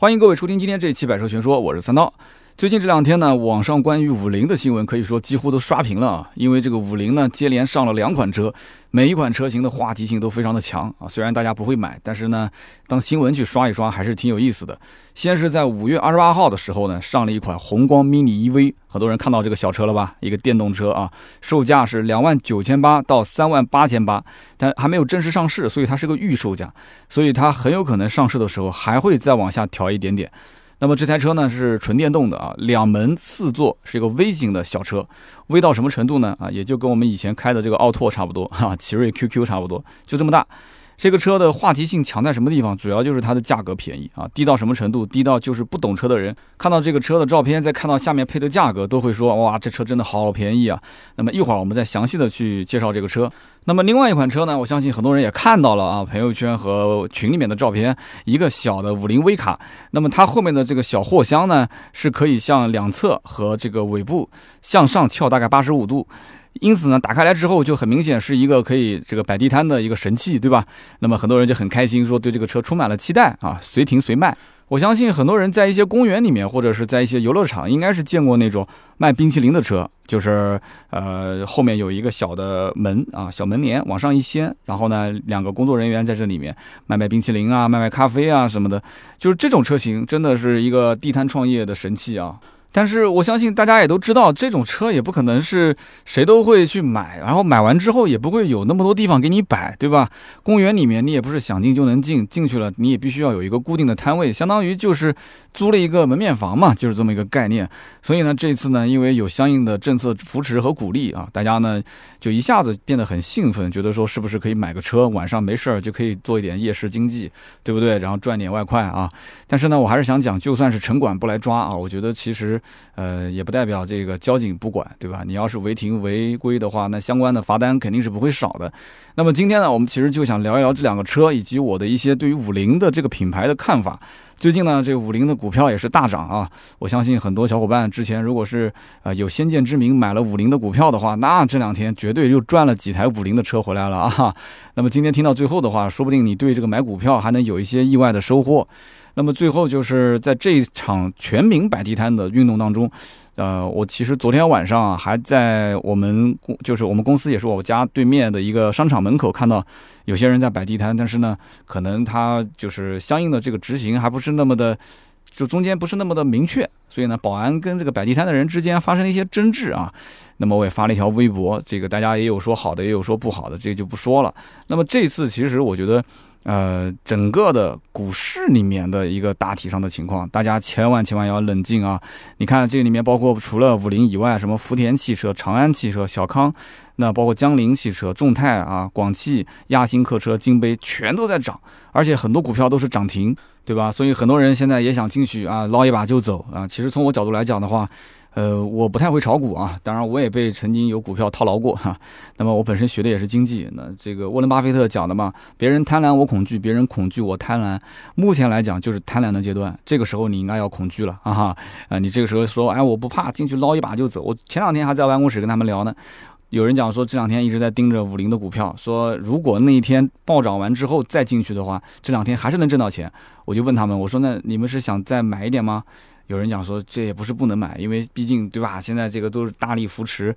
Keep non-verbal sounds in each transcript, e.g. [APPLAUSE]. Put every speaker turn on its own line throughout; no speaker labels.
欢迎各位收听今天这一期《百车全说》，我是三刀。最近这两天呢，网上关于五菱的新闻可以说几乎都刷屏了啊！因为这个五菱呢，接连上了两款车，每一款车型的话题性都非常的强啊。[LAUGHS] 虽然大家不会买，但是呢，当新闻去刷一刷还是挺有意思的。先是在五月二十八号的时候呢，上了一款宏光 mini EV，很多人看到这个小车了吧？一个电动车啊，售价是两万九千八到三万八千八，但还没有正式上市，所以它是个预售价，所以它很有可能上市的时候还会再往下调一点点。那么这台车呢是纯电动的啊，两门四座，是一个微型的小车，微到什么程度呢？啊，也就跟我们以前开的这个奥拓差不多哈，奇瑞 QQ 差不多，就这么大。这个车的话题性强在什么地方？主要就是它的价格便宜啊，低到什么程度？低到就是不懂车的人看到这个车的照片，再看到下面配的价格，都会说哇，这车真的好便宜啊。那么一会儿我们再详细的去介绍这个车。那么另外一款车呢，我相信很多人也看到了啊，朋友圈和群里面的照片，一个小的五菱微卡。那么它后面的这个小货箱呢，是可以向两侧和这个尾部向上翘大概八十五度，因此呢，打开来之后就很明显是一个可以这个摆地摊的一个神器，对吧？那么很多人就很开心，说对这个车充满了期待啊，随停随卖。我相信很多人在一些公园里面，或者是在一些游乐场，应该是见过那种卖冰淇淋的车，就是呃后面有一个小的门啊，小门帘往上一掀，然后呢两个工作人员在这里面卖卖冰淇淋啊，卖卖咖啡啊什么的，就是这种车型真的是一个地摊创业的神器啊。但是我相信大家也都知道，这种车也不可能是谁都会去买，然后买完之后也不会有那么多地方给你摆，对吧？公园里面你也不是想进就能进，进去了你也必须要有一个固定的摊位，相当于就是租了一个门面房嘛，就是这么一个概念。所以呢，这次呢，因为有相应的政策扶持和鼓励啊，大家呢就一下子变得很兴奋，觉得说是不是可以买个车，晚上没事儿就可以做一点夜市经济，对不对？然后赚点外快啊。但是呢，我还是想讲，就算是城管不来抓啊，我觉得其实。呃，也不代表这个交警不管，对吧？你要是违停违规的话，那相关的罚单肯定是不会少的。那么今天呢，我们其实就想聊一聊这两个车，以及我的一些对于五菱的这个品牌的看法。最近呢，这个五菱的股票也是大涨啊！我相信很多小伙伴之前如果是呃有先见之明买了五菱的股票的话，那这两天绝对又赚了几台五菱的车回来了啊！那么今天听到最后的话，说不定你对这个买股票还能有一些意外的收获。那么最后就是在这一场全民摆地摊的运动当中，呃，我其实昨天晚上啊还在我们公，就是我们公司也是我家对面的一个商场门口看到有些人在摆地摊，但是呢，可能他就是相应的这个执行还不是那么的，就中间不是那么的明确，所以呢，保安跟这个摆地摊的人之间发生了一些争执啊。那么我也发了一条微博，这个大家也有说好的，也有说不好的，这个就不说了。那么这次其实我觉得。呃，整个的股市里面的一个大体上的情况，大家千万千万要冷静啊！你看这里面包括除了五菱以外，什么福田汽车、长安汽车、小康，那包括江铃汽车、众泰啊、广汽、亚星客车、金杯，全都在涨，而且很多股票都是涨停，对吧？所以很多人现在也想进去啊，捞一把就走啊。其实从我角度来讲的话，呃，我不太会炒股啊，当然我也被曾经有股票套牢过哈。[LAUGHS] 那么我本身学的也是经济，那这个沃伦巴菲特讲的嘛，别人贪婪我恐惧，别人恐惧我贪婪。目前来讲就是贪婪的阶段，这个时候你应该要恐惧了啊哈。啊，你这个时候说，哎，我不怕，进去捞一把就走。我前两天还在办公室跟他们聊呢，有人讲说这两天一直在盯着五菱的股票，说如果那一天暴涨完之后再进去的话，这两天还是能挣到钱。我就问他们，我说那你们是想再买一点吗？有人讲说，这也不是不能买，因为毕竟对吧？现在这个都是大力扶持，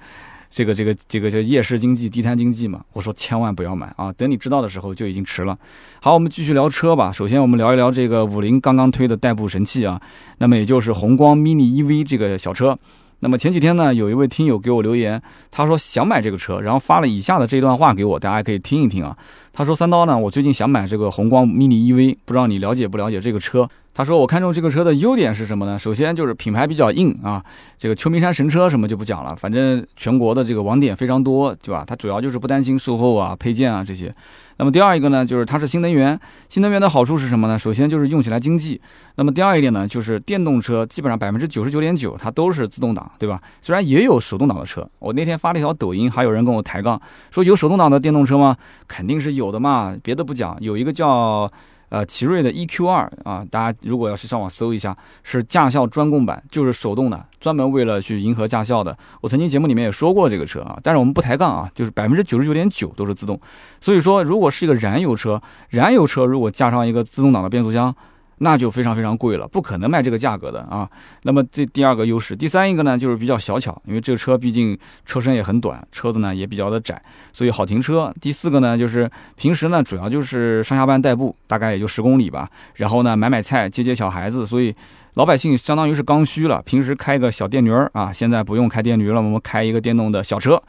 这个这个这个叫夜市经济、地摊经济嘛。我说千万不要买啊！等你知道的时候就已经迟了。好，我们继续聊车吧。首先我们聊一聊这个五菱刚刚推的代步神器啊，那么也就是宏光 mini EV 这个小车。那么前几天呢，有一位听友给我留言，他说想买这个车，然后发了以下的这段话给我，大家可以听一听啊。他说三刀呢，我最近想买这个宏光 mini EV，不知道你了解不了解这个车？他说：“我看中这个车的优点是什么呢？首先就是品牌比较硬啊，这个秋名山神车什么就不讲了，反正全国的这个网点非常多，对吧？它主要就是不担心售后啊、配件啊这些。那么第二一个呢，就是它是新能源，新能源的好处是什么呢？首先就是用起来经济。那么第二一点呢，就是电动车基本上百分之九十九点九它都是自动挡，对吧？虽然也有手动挡的车，我那天发了一条抖音，还有人跟我抬杠说有手动挡的电动车吗？肯定是有的嘛，别的不讲，有一个叫。”呃，奇瑞的 EQ 二啊，大家如果要是上网搜一下，是驾校专供版，就是手动的，专门为了去迎合驾校的。我曾经节目里面也说过这个车啊，但是我们不抬杠啊，就是百分之九十九点九都是自动。所以说，如果是一个燃油车，燃油车如果加上一个自动挡的变速箱。那就非常非常贵了，不可能卖这个价格的啊。那么这第二个优势，第三一个呢就是比较小巧，因为这个车毕竟车身也很短，车子呢也比较的窄，所以好停车。第四个呢就是平时呢主要就是上下班代步，大概也就十公里吧，然后呢买买菜、接接小孩子，所以老百姓相当于是刚需了。平时开个小电驴儿啊，现在不用开电驴了，我们开一个电动的小车。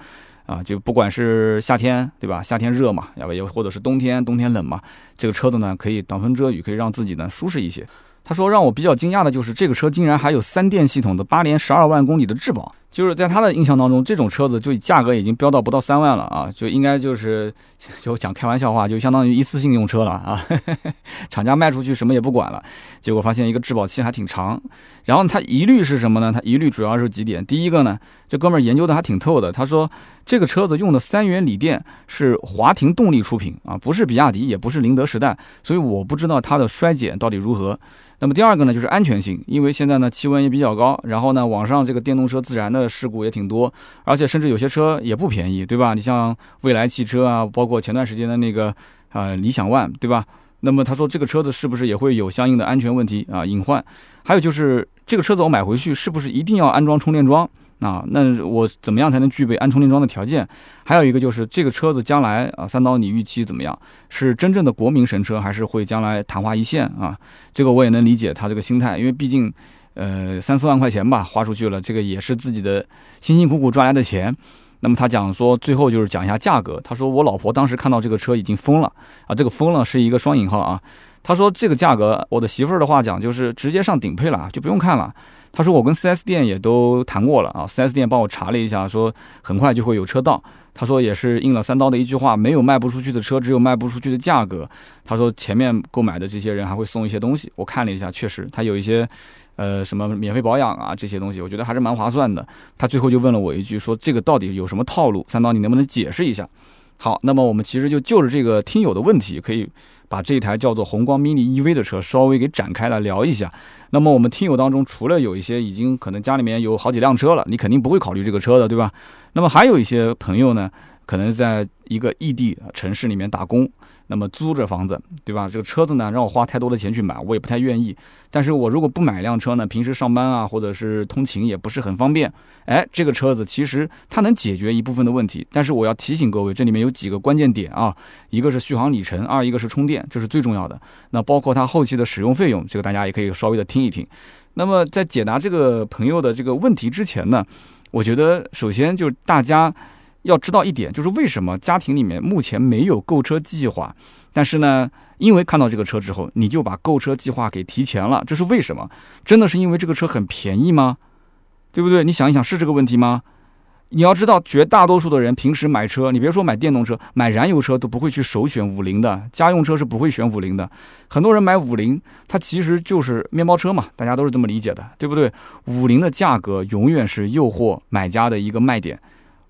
啊，就不管是夏天，对吧？夏天热嘛，要不也或者是冬天，冬天冷嘛，这个车子呢可以挡风遮雨，可以让自己呢舒适一些。他说让我比较惊讶的就是这个车竟然还有三电系统的八年十二万公里的质保。就是在他的印象当中，这种车子就价格已经飙到不到三万了啊，就应该就是就讲开玩笑话，就相当于一次性用车了啊。[LAUGHS] 厂家卖出去什么也不管了，结果发现一个质保期还挺长。然后他疑虑是什么呢？他疑虑主要是几点。第一个呢，这哥们儿研究的还挺透的。他说这个车子用的三元锂电是华庭动力出品啊，不是比亚迪，也不是宁德时代，所以我不知道它的衰减到底如何。那么第二个呢，就是安全性，因为现在呢气温也比较高，然后呢网上这个电动车自燃的事故也挺多，而且甚至有些车也不便宜，对吧？你像蔚来汽车啊，包括前段时间的那个呃理想 ONE，对吧？那么他说这个车子是不是也会有相应的安全问题啊隐患？还有就是这个车子我买回去是不是一定要安装充电桩？啊，那我怎么样才能具备安充电桩的条件？还有一个就是这个车子将来啊，三刀你预期怎么样？是真正的国民神车，还是会将来昙花一现啊？这个我也能理解他这个心态，因为毕竟，呃，三四万块钱吧，花出去了，这个也是自己的辛辛苦苦赚来的钱。那么他讲说，最后就是讲一下价格。他说我老婆当时看到这个车已经疯了啊，这个疯了是一个双引号啊。他说这个价格，我的媳妇儿的话讲就是直接上顶配了，就不用看了。他说我跟 4S 店也都谈过了啊，4S 店帮我查了一下，说很快就会有车到。他说也是应了三刀的一句话，没有卖不出去的车，只有卖不出去的价格。他说前面购买的这些人还会送一些东西，我看了一下，确实他有一些，呃，什么免费保养啊这些东西，我觉得还是蛮划算的。他最后就问了我一句，说这个到底有什么套路？三刀你能不能解释一下？好，那么我们其实就就着这个听友的问题，可以。把这台叫做宏光 mini EV 的车稍微给展开来聊一下。那么我们听友当中，除了有一些已经可能家里面有好几辆车了，你肯定不会考虑这个车的，对吧？那么还有一些朋友呢，可能在一个异地城市里面打工。那么租着房子，对吧？这个车子呢，让我花太多的钱去买，我也不太愿意。但是我如果不买一辆车呢，平时上班啊，或者是通勤也不是很方便。哎，这个车子其实它能解决一部分的问题。但是我要提醒各位，这里面有几个关键点啊，一个是续航里程，二一个是充电，这是最重要的。那包括它后期的使用费用，这个大家也可以稍微的听一听。那么在解答这个朋友的这个问题之前呢，我觉得首先就是大家。要知道一点，就是为什么家庭里面目前没有购车计划，但是呢，因为看到这个车之后，你就把购车计划给提前了，这是为什么？真的是因为这个车很便宜吗？对不对？你想一想，是这个问题吗？你要知道，绝大多数的人平时买车，你别说买电动车，买燃油车都不会去首选五菱的，家用车是不会选五菱的。很多人买五菱，它其实就是面包车嘛，大家都是这么理解的，对不对？五菱的价格永远是诱惑买家的一个卖点。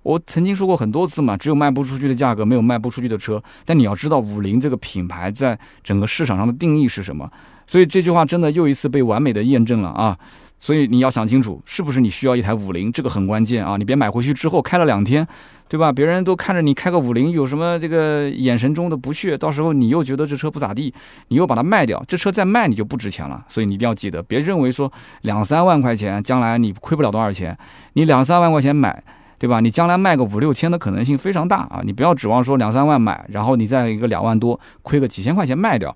我曾经说过很多次嘛，只有卖不出去的价格，没有卖不出去的车。但你要知道，五菱这个品牌在整个市场上的定义是什么？所以这句话真的又一次被完美的验证了啊！所以你要想清楚，是不是你需要一台五菱，这个很关键啊！你别买回去之后开了两天，对吧？别人都看着你开个五菱，有什么这个眼神中的不屑，到时候你又觉得这车不咋地，你又把它卖掉，这车再卖你就不值钱了。所以你一定要记得，别认为说两三万块钱将来你亏不了多少钱，你两三万块钱买。对吧？你将来卖个五六千的可能性非常大啊！你不要指望说两三万买，然后你再一个两万多亏个几千块钱卖掉，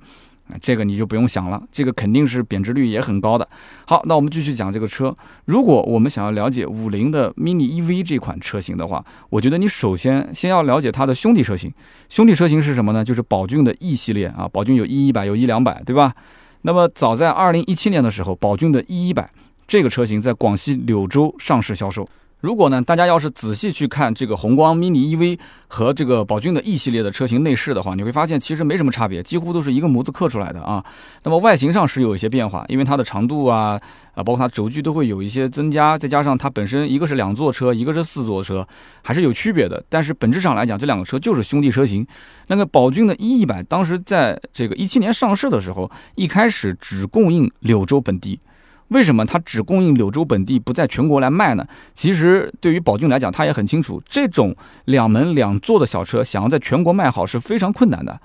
这个你就不用想了，这个肯定是贬值率也很高的。好，那我们继续讲这个车。如果我们想要了解五菱的 mini EV 这款车型的话，我觉得你首先先要了解它的兄弟车型。兄弟车型是什么呢？就是宝骏的 E 系列啊，宝骏有 E 一百，有 E 两百，对吧？那么早在二零一七年的时候，宝骏的 E 一百这个车型在广西柳州上市销售。如果呢，大家要是仔细去看这个宏光 mini EV 和这个宝骏的 E 系列的车型内饰的话，你会发现其实没什么差别，几乎都是一个模子刻出来的啊。那么外形上是有一些变化，因为它的长度啊啊，包括它轴距都会有一些增加，再加上它本身一个是两座车，一个是四座车，还是有区别的。但是本质上来讲，这两个车就是兄弟车型。那个宝骏的 E 一百当时在这个一七年上市的时候，一开始只供应柳州本地。为什么它只供应柳州本地，不在全国来卖呢？其实对于宝骏来讲，他也很清楚，这种两门两座的小车，想要在全国卖好是非常困难的。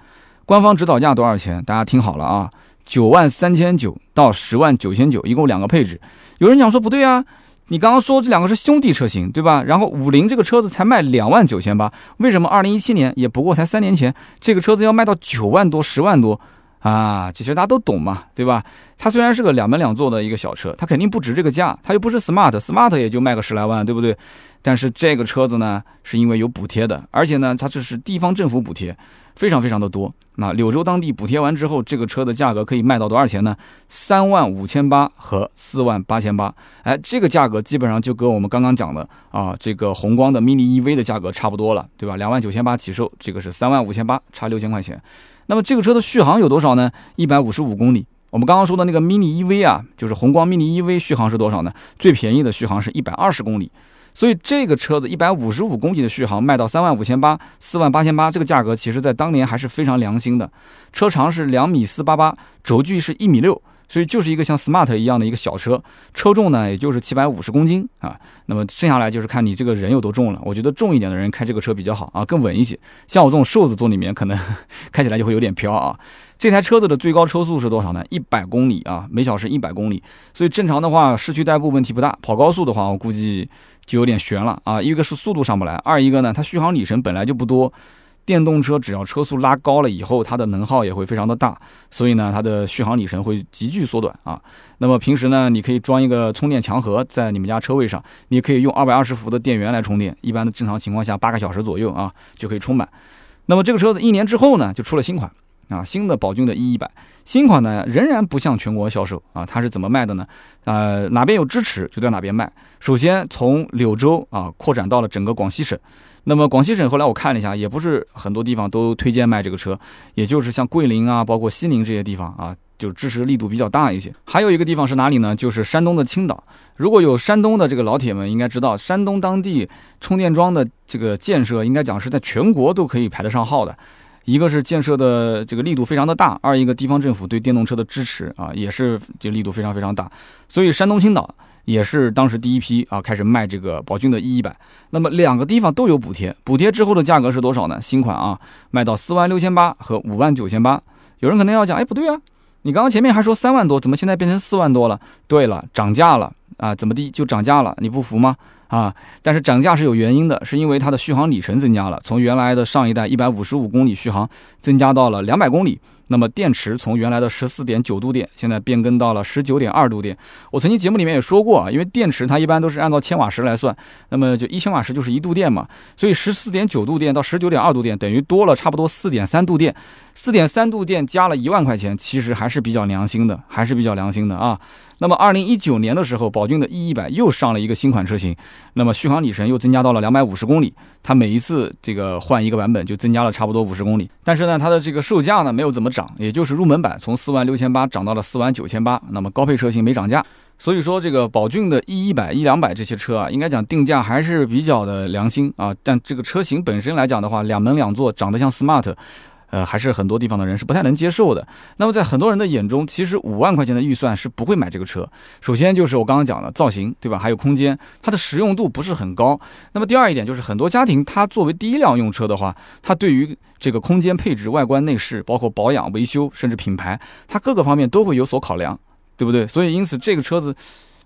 官方指导价多少钱？大家听好了啊，九万三千九到十万九千九，一共两个配置。有人讲说不对啊，你刚刚说这两个是兄弟车型，对吧？然后五菱这个车子才卖两万九千八，为什么二零一七年也不过才三年前，这个车子要卖到九万多、十万多？啊，其实大家都懂嘛，对吧？它虽然是个两门两座的一个小车，它肯定不值这个价，它又不是 smart，smart 也就卖个十来万，对不对？但是这个车子呢，是因为有补贴的，而且呢，它这是地方政府补贴，非常非常的多。那柳州当地补贴完之后，这个车的价格可以卖到多少钱呢？三万五千八和四万八千八，哎，这个价格基本上就跟我们刚刚讲的啊，这个宏光的 mini EV 的价格差不多了，对吧？两万九千八起售，这个是三万五千八，差六千块钱。那么这个车的续航有多少呢？一百五十五公里。我们刚刚说的那个 mini EV 啊，就是宏光 mini EV 续航是多少呢？最便宜的续航是一百二十公里。所以这个车子一百五十五公里的续航卖到三万五千八、四万八千八，这个价格其实在当年还是非常良心的。车长是两米四八八，轴距是一米六。所以就是一个像 smart 一样的一个小车，车重呢也就是七百五十公斤啊。那么剩下来就是看你这个人有多重了。我觉得重一点的人开这个车比较好啊，更稳一些。像我这种瘦子坐里面，可能 [LAUGHS] 开起来就会有点飘啊。这台车子的最高车速是多少呢？一百公里啊，每小时一百公里。所以正常的话，市区代步问题不大。跑高速的话，我估计就有点悬了啊。一个是速度上不来，二一个呢，它续航里程本来就不多。电动车只要车速拉高了以后，它的能耗也会非常的大，所以呢，它的续航里程会急剧缩短啊。那么平时呢，你可以装一个充电墙盒在你们家车位上，你可以用二百二十伏的电源来充电，一般的正常情况下八个小时左右啊就可以充满。那么这个车子一年之后呢，就出了新款啊，新的宝骏的 E 一百，新款呢仍然不向全国销售啊，它是怎么卖的呢？呃，哪边有支持就在哪边卖。首先从柳州啊扩展到了整个广西省。那么广西省后来我看了一下，也不是很多地方都推荐卖这个车，也就是像桂林啊，包括西宁这些地方啊，就支持力度比较大一些。还有一个地方是哪里呢？就是山东的青岛。如果有山东的这个老铁们应该知道，山东当地充电桩的这个建设，应该讲是在全国都可以排得上号的。一个是建设的这个力度非常的大，二一个地方政府对电动车的支持啊，也是这力度非常非常大。所以山东青岛。也是当时第一批啊，开始卖这个宝骏的 E 一百。那么两个地方都有补贴，补贴之后的价格是多少呢？新款啊，卖到四万六千八和五万九千八。有人可能要讲，哎，不对啊，你刚刚前面还说三万多，怎么现在变成四万多了？对了，涨价了啊，怎么地就涨价了？你不服吗？啊，但是涨价是有原因的，是因为它的续航里程增加了，从原来的上一代一百五十五公里续航增加到了两百公里。那么电池从原来的十四点九度电，现在变更到了十九点二度电。我曾经节目里面也说过啊，因为电池它一般都是按照千瓦时来算，那么就一千瓦时就是一度电嘛，所以十四点九度电到十九点二度电等于多了差不多四点三度电。四点三度电加了一万块钱，其实还是比较良心的，还是比较良心的啊。那么二零一九年的时候，宝骏的 E 一百又上了一个新款车型，那么续航里程又增加到了两百五十公里。它每一次这个换一个版本就增加了差不多五十公里，但是呢，它的这个售价呢没有怎么涨，也就是入门版从四万六千八涨到了四万九千八，那么高配车型没涨价。所以说这个宝骏的 E 一百、E 两百这些车啊，应该讲定价还是比较的良心啊。但这个车型本身来讲的话，两门两座，长得像 smart。呃，还是很多地方的人是不太能接受的。那么在很多人的眼中，其实五万块钱的预算是不会买这个车。首先就是我刚刚讲的造型，对吧？还有空间，它的实用度不是很高。那么第二一点就是很多家庭它作为第一辆用车的话，它对于这个空间配置、外观内饰，包括保养、维修，甚至品牌，它各个方面都会有所考量，对不对？所以因此这个车子。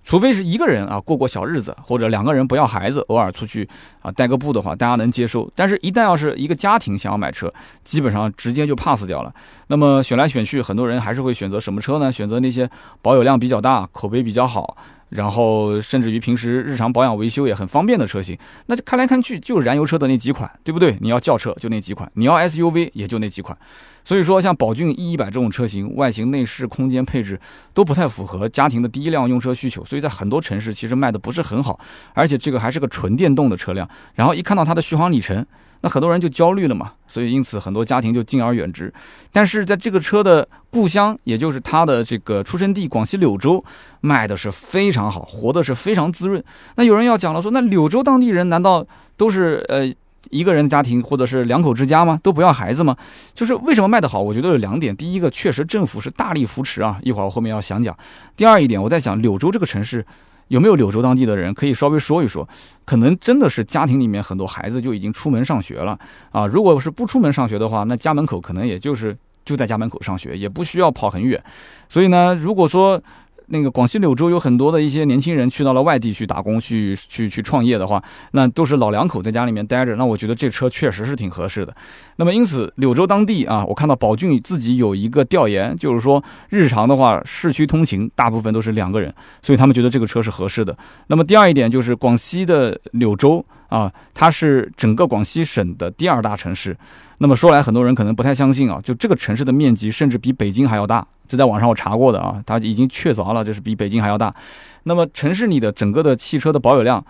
除非是一个人啊过过小日子，或者两个人不要孩子，偶尔出去啊带个步的话，大家能接受。但是，一旦要是一个家庭想要买车，基本上直接就 pass 掉了。那么选来选去，很多人还是会选择什么车呢？选择那些保有量比较大、口碑比较好，然后甚至于平时日常保养维修也很方便的车型。那就看来看去，就燃油车的那几款，对不对？你要轿车就那几款，你要 SUV 也就那几款。所以说，像宝骏 E 一百这种车型，外形、内饰、空间配置都不太符合家庭的第一辆用车需求，所以在很多城市其实卖的不是很好。而且这个还是个纯电动的车辆，然后一看到它的续航里程，那很多人就焦虑了嘛。所以因此很多家庭就敬而远之。但是在这个车的故乡，也就是它的这个出生地广西柳州，卖的是非常好，活的是非常滋润。那有人要讲了，说那柳州当地人难道都是呃？一个人家庭或者是两口之家吗？都不要孩子吗？就是为什么卖得好？我觉得有两点。第一个，确实政府是大力扶持啊，一会儿我后面要详讲。第二一点，我在想柳州这个城市有没有柳州当地的人可以稍微说一说，可能真的是家庭里面很多孩子就已经出门上学了啊。如果是不出门上学的话，那家门口可能也就是就在家门口上学，也不需要跑很远。所以呢，如果说那个广西柳州有很多的一些年轻人去到了外地去打工、去去去创业的话，那都是老两口在家里面待着。那我觉得这车确实是挺合适的。那么因此，柳州当地啊，我看到宝骏自己有一个调研，就是说日常的话，市区通勤大部分都是两个人，所以他们觉得这个车是合适的。那么第二一点就是广西的柳州啊，它是整个广西省的第二大城市。那么说来，很多人可能不太相信啊，就这个城市的面积甚至比北京还要大，就在网上我查过的啊，它已经确凿了，就是比北京还要大。那么城市里的整个的汽车的保有量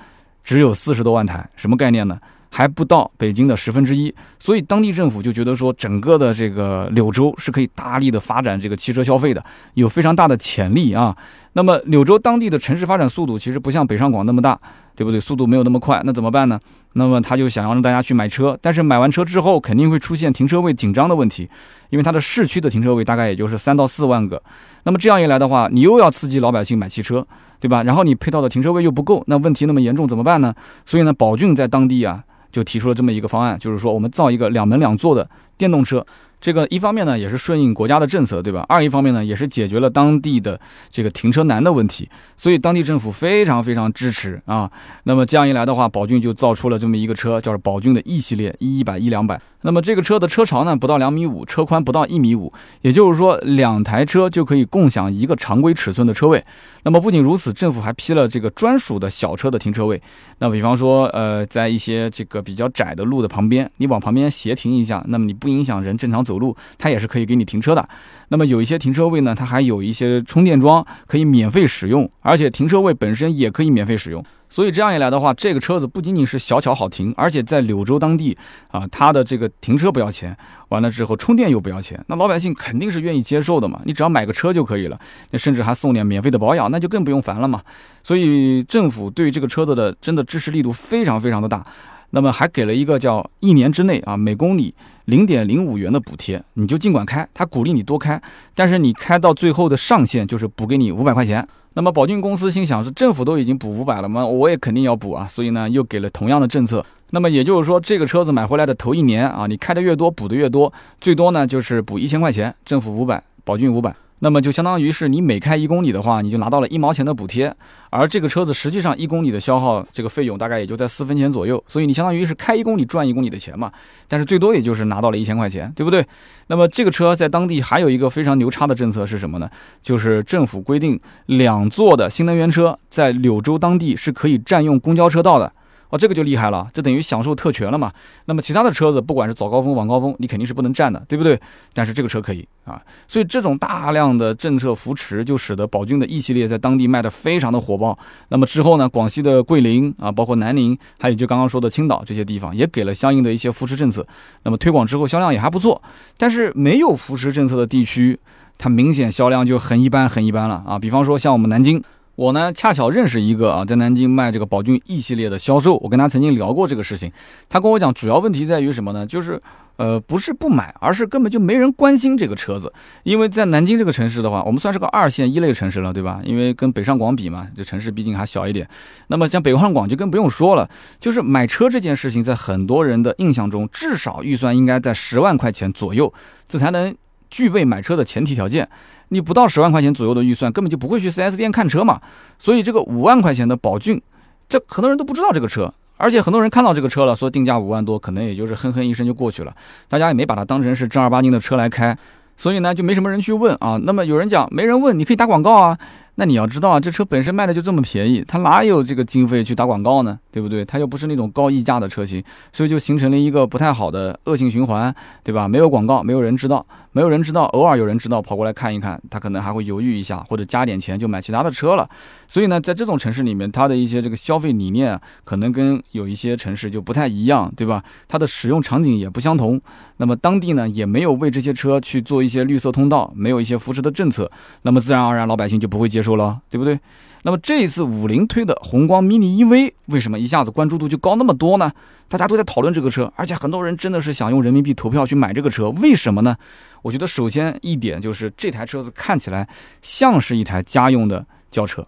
只有四十多万台，什么概念呢？还不到北京的十分之一。所以当地政府就觉得说，整个的这个柳州是可以大力的发展这个汽车消费的，有非常大的潜力啊。那么柳州当地的城市发展速度其实不像北上广那么大。对不对？速度没有那么快，那怎么办呢？那么他就想要让大家去买车，但是买完车之后肯定会出现停车位紧张的问题，因为它的市区的停车位大概也就是三到四万个。那么这样一来的话，你又要刺激老百姓买汽车，对吧？然后你配套的停车位又不够，那问题那么严重怎么办呢？所以呢，宝骏在当地啊就提出了这么一个方案，就是说我们造一个两门两座的电动车。这个一方面呢，也是顺应国家的政策，对吧？二一方面呢，也是解决了当地的这个停车难的问题，所以当地政府非常非常支持啊。那么这样一来的话，宝骏就造出了这么一个车，叫宝骏的 E 系列，一一百一两百。那么这个车的车长呢不到两米五，车宽不到一米五，也就是说两台车就可以共享一个常规尺寸的车位。那么不仅如此，政府还批了这个专属的小车的停车位。那比方说，呃，在一些这个比较窄的路的旁边，你往旁边斜停一下，那么你不影响人正常走路，它也是可以给你停车的。那么有一些停车位呢，它还有一些充电桩可以免费使用，而且停车位本身也可以免费使用。所以这样一来的话，这个车子不仅仅是小巧好停，而且在柳州当地啊，它的这个停车不要钱，完了之后充电又不要钱，那老百姓肯定是愿意接受的嘛。你只要买个车就可以了，那甚至还送点免费的保养，那就更不用烦了嘛。所以政府对这个车子的真的支持力度非常非常的大，那么还给了一个叫一年之内啊每公里零点零五元的补贴，你就尽管开，他鼓励你多开，但是你开到最后的上限就是补给你五百块钱。那么宝骏公司心想是政府都已经补五百了吗？我也肯定要补啊，所以呢又给了同样的政策。那么也就是说，这个车子买回来的头一年啊，你开的越多，补的越多，最多呢就是补一千块钱，政府五百，宝骏五百。那么就相当于是你每开一公里的话，你就拿到了一毛钱的补贴，而这个车子实际上一公里的消耗这个费用大概也就在四分钱左右，所以你相当于是开一公里赚一公里的钱嘛，但是最多也就是拿到了一千块钱，对不对？那么这个车在当地还有一个非常牛叉的政策是什么呢？就是政府规定两座的新能源车在柳州当地是可以占用公交车道的。哦，这个就厉害了，这等于享受特权了嘛？那么其他的车子，不管是早高峰、晚高峰，你肯定是不能占的，对不对？但是这个车可以啊，所以这种大量的政策扶持，就使得宝骏的 E 系列在当地卖的非常的火爆。那么之后呢，广西的桂林啊，包括南宁，还有就刚刚说的青岛这些地方，也给了相应的一些扶持政策。那么推广之后，销量也还不错。但是没有扶持政策的地区，它明显销量就很一般，很一般了啊。比方说像我们南京。我呢，恰巧认识一个啊，在南京卖这个宝骏 E 系列的销售，我跟他曾经聊过这个事情。他跟我讲，主要问题在于什么呢？就是，呃，不是不买，而是根本就没人关心这个车子。因为在南京这个城市的话，我们算是个二线一类城市了，对吧？因为跟北上广比嘛，这城市毕竟还小一点。那么像北上广就更不用说了，就是买车这件事情，在很多人的印象中，至少预算应该在十万块钱左右，这才能具备买车的前提条件。你不到十万块钱左右的预算，根本就不会去 4S 店看车嘛。所以这个五万块钱的宝骏，这很多人都不知道这个车，而且很多人看到这个车了，说定价五万多，可能也就是哼哼一声就过去了，大家也没把它当成是正儿八经的车来开，所以呢，就没什么人去问啊。那么有人讲，没人问，你可以打广告啊。那你要知道啊，这车本身卖的就这么便宜，它哪有这个经费去打广告呢？对不对？它又不是那种高溢价的车型，所以就形成了一个不太好的恶性循环，对吧？没有广告，没有人知道，没有人知道，偶尔有人知道跑过来看一看，他可能还会犹豫一下，或者加点钱就买其他的车了。所以呢，在这种城市里面，它的一些这个消费理念可能跟有一些城市就不太一样，对吧？它的使用场景也不相同。那么当地呢，也没有为这些车去做一些绿色通道，没有一些扶持的政策，那么自然而然老百姓就不会接受说了，对不对？那么这一次五菱推的宏光 mini EV 为什么一下子关注度就高那么多呢？大家都在讨论这个车，而且很多人真的是想用人民币投票去买这个车，为什么呢？我觉得首先一点就是这台车子看起来像是一台家用的轿车，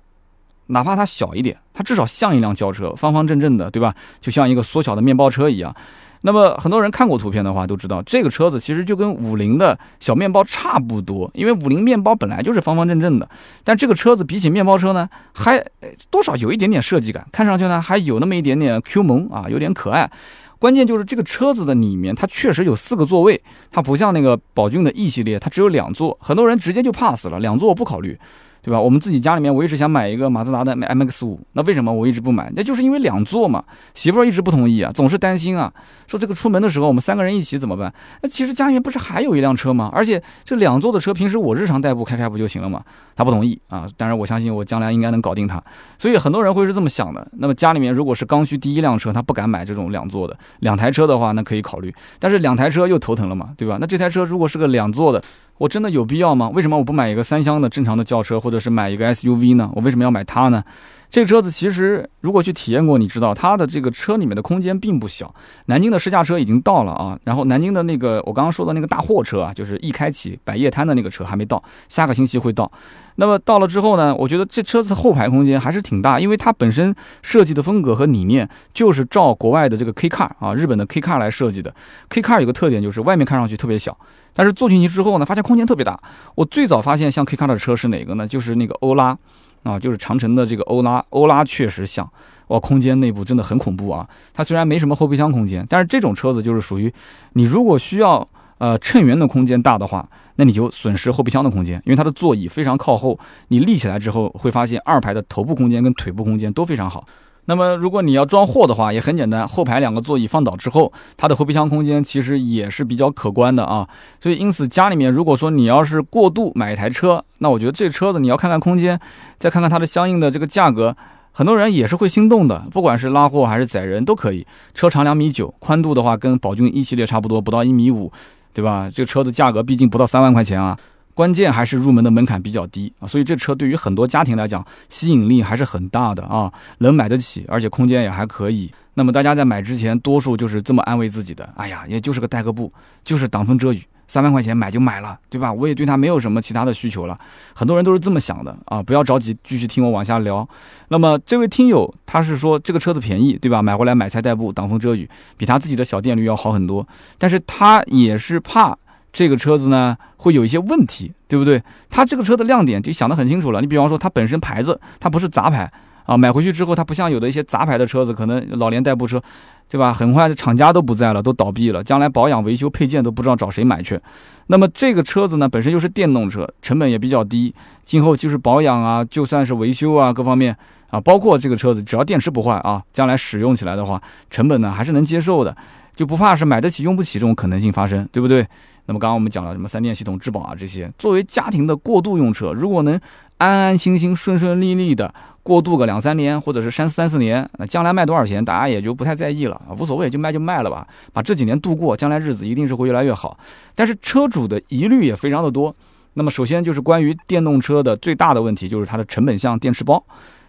哪怕它小一点，它至少像一辆轿车，方方正正的，对吧？就像一个缩小的面包车一样。那么很多人看过图片的话，都知道这个车子其实就跟五菱的小面包差不多，因为五菱面包本来就是方方正正的，但这个车子比起面包车呢，还多少有一点点设计感，看上去呢还有那么一点点 Q 萌啊，有点可爱。关键就是这个车子的里面，它确实有四个座位，它不像那个宝骏的 E 系列，它只有两座，很多人直接就 pass 了，两座我不考虑。对吧？我们自己家里面，我一直想买一个马自达的 MX 五，那为什么我一直不买？那就是因为两座嘛。媳妇儿一直不同意啊，总是担心啊，说这个出门的时候我们三个人一起怎么办？那其实家里面不是还有一辆车吗？而且这两座的车，平时我日常代步开开不就行了吗？他不同意啊。当然我相信我将来应该能搞定他。所以很多人会是这么想的。那么家里面如果是刚需第一辆车，他不敢买这种两座的。两台车的话，那可以考虑。但是两台车又头疼了嘛，对吧？那这台车如果是个两座的。我真的有必要吗？为什么我不买一个三厢的正常的轿车，或者是买一个 SUV 呢？我为什么要买它呢？这个车子其实如果去体验过，你知道它的这个车里面的空间并不小。南京的试驾车已经到了啊，然后南京的那个我刚刚说的那个大货车啊，就是一开启百叶摊的那个车还没到，下个星期会到。那么到了之后呢，我觉得这车子后排空间还是挺大，因为它本身设计的风格和理念就是照国外的这个 K Car 啊，日本的 K Car 来设计的。K Car 有个特点就是外面看上去特别小。但是坐进去之后呢，发现空间特别大。我最早发现像 K car 的车是哪个呢？就是那个欧拉，啊，就是长城的这个欧拉。欧拉确实像，哇，空间内部真的很恐怖啊。它虽然没什么后备箱空间，但是这种车子就是属于你如果需要呃乘员的空间大的话，那你就损失后备箱的空间，因为它的座椅非常靠后，你立起来之后会发现二排的头部空间跟腿部空间都非常好。那么，如果你要装货的话，也很简单，后排两个座椅放倒之后，它的后备箱空间其实也是比较可观的啊。所以，因此家里面如果说你要是过度买一台车，那我觉得这车子你要看看空间，再看看它的相应的这个价格，很多人也是会心动的。不管是拉货还是载人都可以。车长两米九，宽度的话跟宝骏一系列差不多，不到一米五，对吧？这个车子价格毕竟不到三万块钱啊。关键还是入门的门槛比较低啊，所以这车对于很多家庭来讲吸引力还是很大的啊，能买得起，而且空间也还可以。那么大家在买之前，多数就是这么安慰自己的：哎呀，也就是个代个步，就是挡风遮雨，三万块钱买就买了，对吧？我也对它没有什么其他的需求了。很多人都是这么想的啊，不要着急，继续听我往下聊。那么这位听友他是说这个车子便宜，对吧？买回来买菜代步，挡风遮雨，比他自己的小电驴要好很多，但是他也是怕。这个车子呢会有一些问题，对不对？它这个车的亮点就想得很清楚了。你比方说，它本身牌子它不是杂牌啊，买回去之后它不像有的一些杂牌的车子，可能老年代步车，对吧？很快厂家都不在了，都倒闭了，将来保养维修配件都不知道找谁买去。那么这个车子呢本身又是电动车，成本也比较低，今后就是保养啊，就算是维修啊，各方面啊，包括这个车子只要电池不坏啊，将来使用起来的话，成本呢还是能接受的，就不怕是买得起用不起这种可能性发生，对不对？那么刚刚我们讲了什么三电系统、质保啊这些，作为家庭的过渡用车，如果能安安心心、顺顺利利的过渡个两三年，或者是三三四年，那将来卖多少钱，大家也就不太在意了啊，无所谓，就卖就卖了吧，把这几年度过，将来日子一定是会越来越好。但是车主的疑虑也非常的多。那么首先就是关于电动车的最大的问题，就是它的成本项电池包。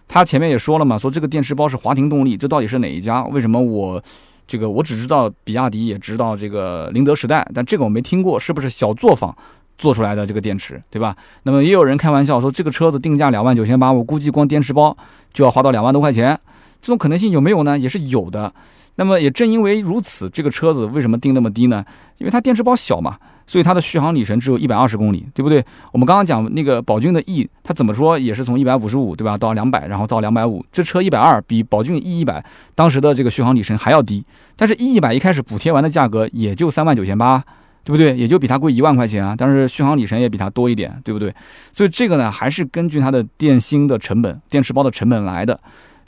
他前面也说了嘛，说这个电池包是华庭动力，这到底是哪一家？为什么我？这个我只知道比亚迪，也知道这个宁德时代，但这个我没听过，是不是小作坊做出来的这个电池，对吧？那么也有人开玩笑说，这个车子定价两万九千八，我估计光电池包就要花到两万多块钱，这种可能性有没有呢？也是有的。那么也正因为如此，这个车子为什么定那么低呢？因为它电池包小嘛。所以它的续航里程只有一百二十公里，对不对？我们刚刚讲那个宝骏的 E，它怎么说也是从一百五十五，对吧？到两百，然后到两百五。这车一百二，比宝骏 E 一百当时的这个续航里程还要低。但是 E 一百一开始补贴完的价格也就三万九千八，对不对？也就比它贵一万块钱啊。但是续航里程也比它多一点，对不对？所以这个呢，还是根据它的电芯的成本、电池包的成本来的。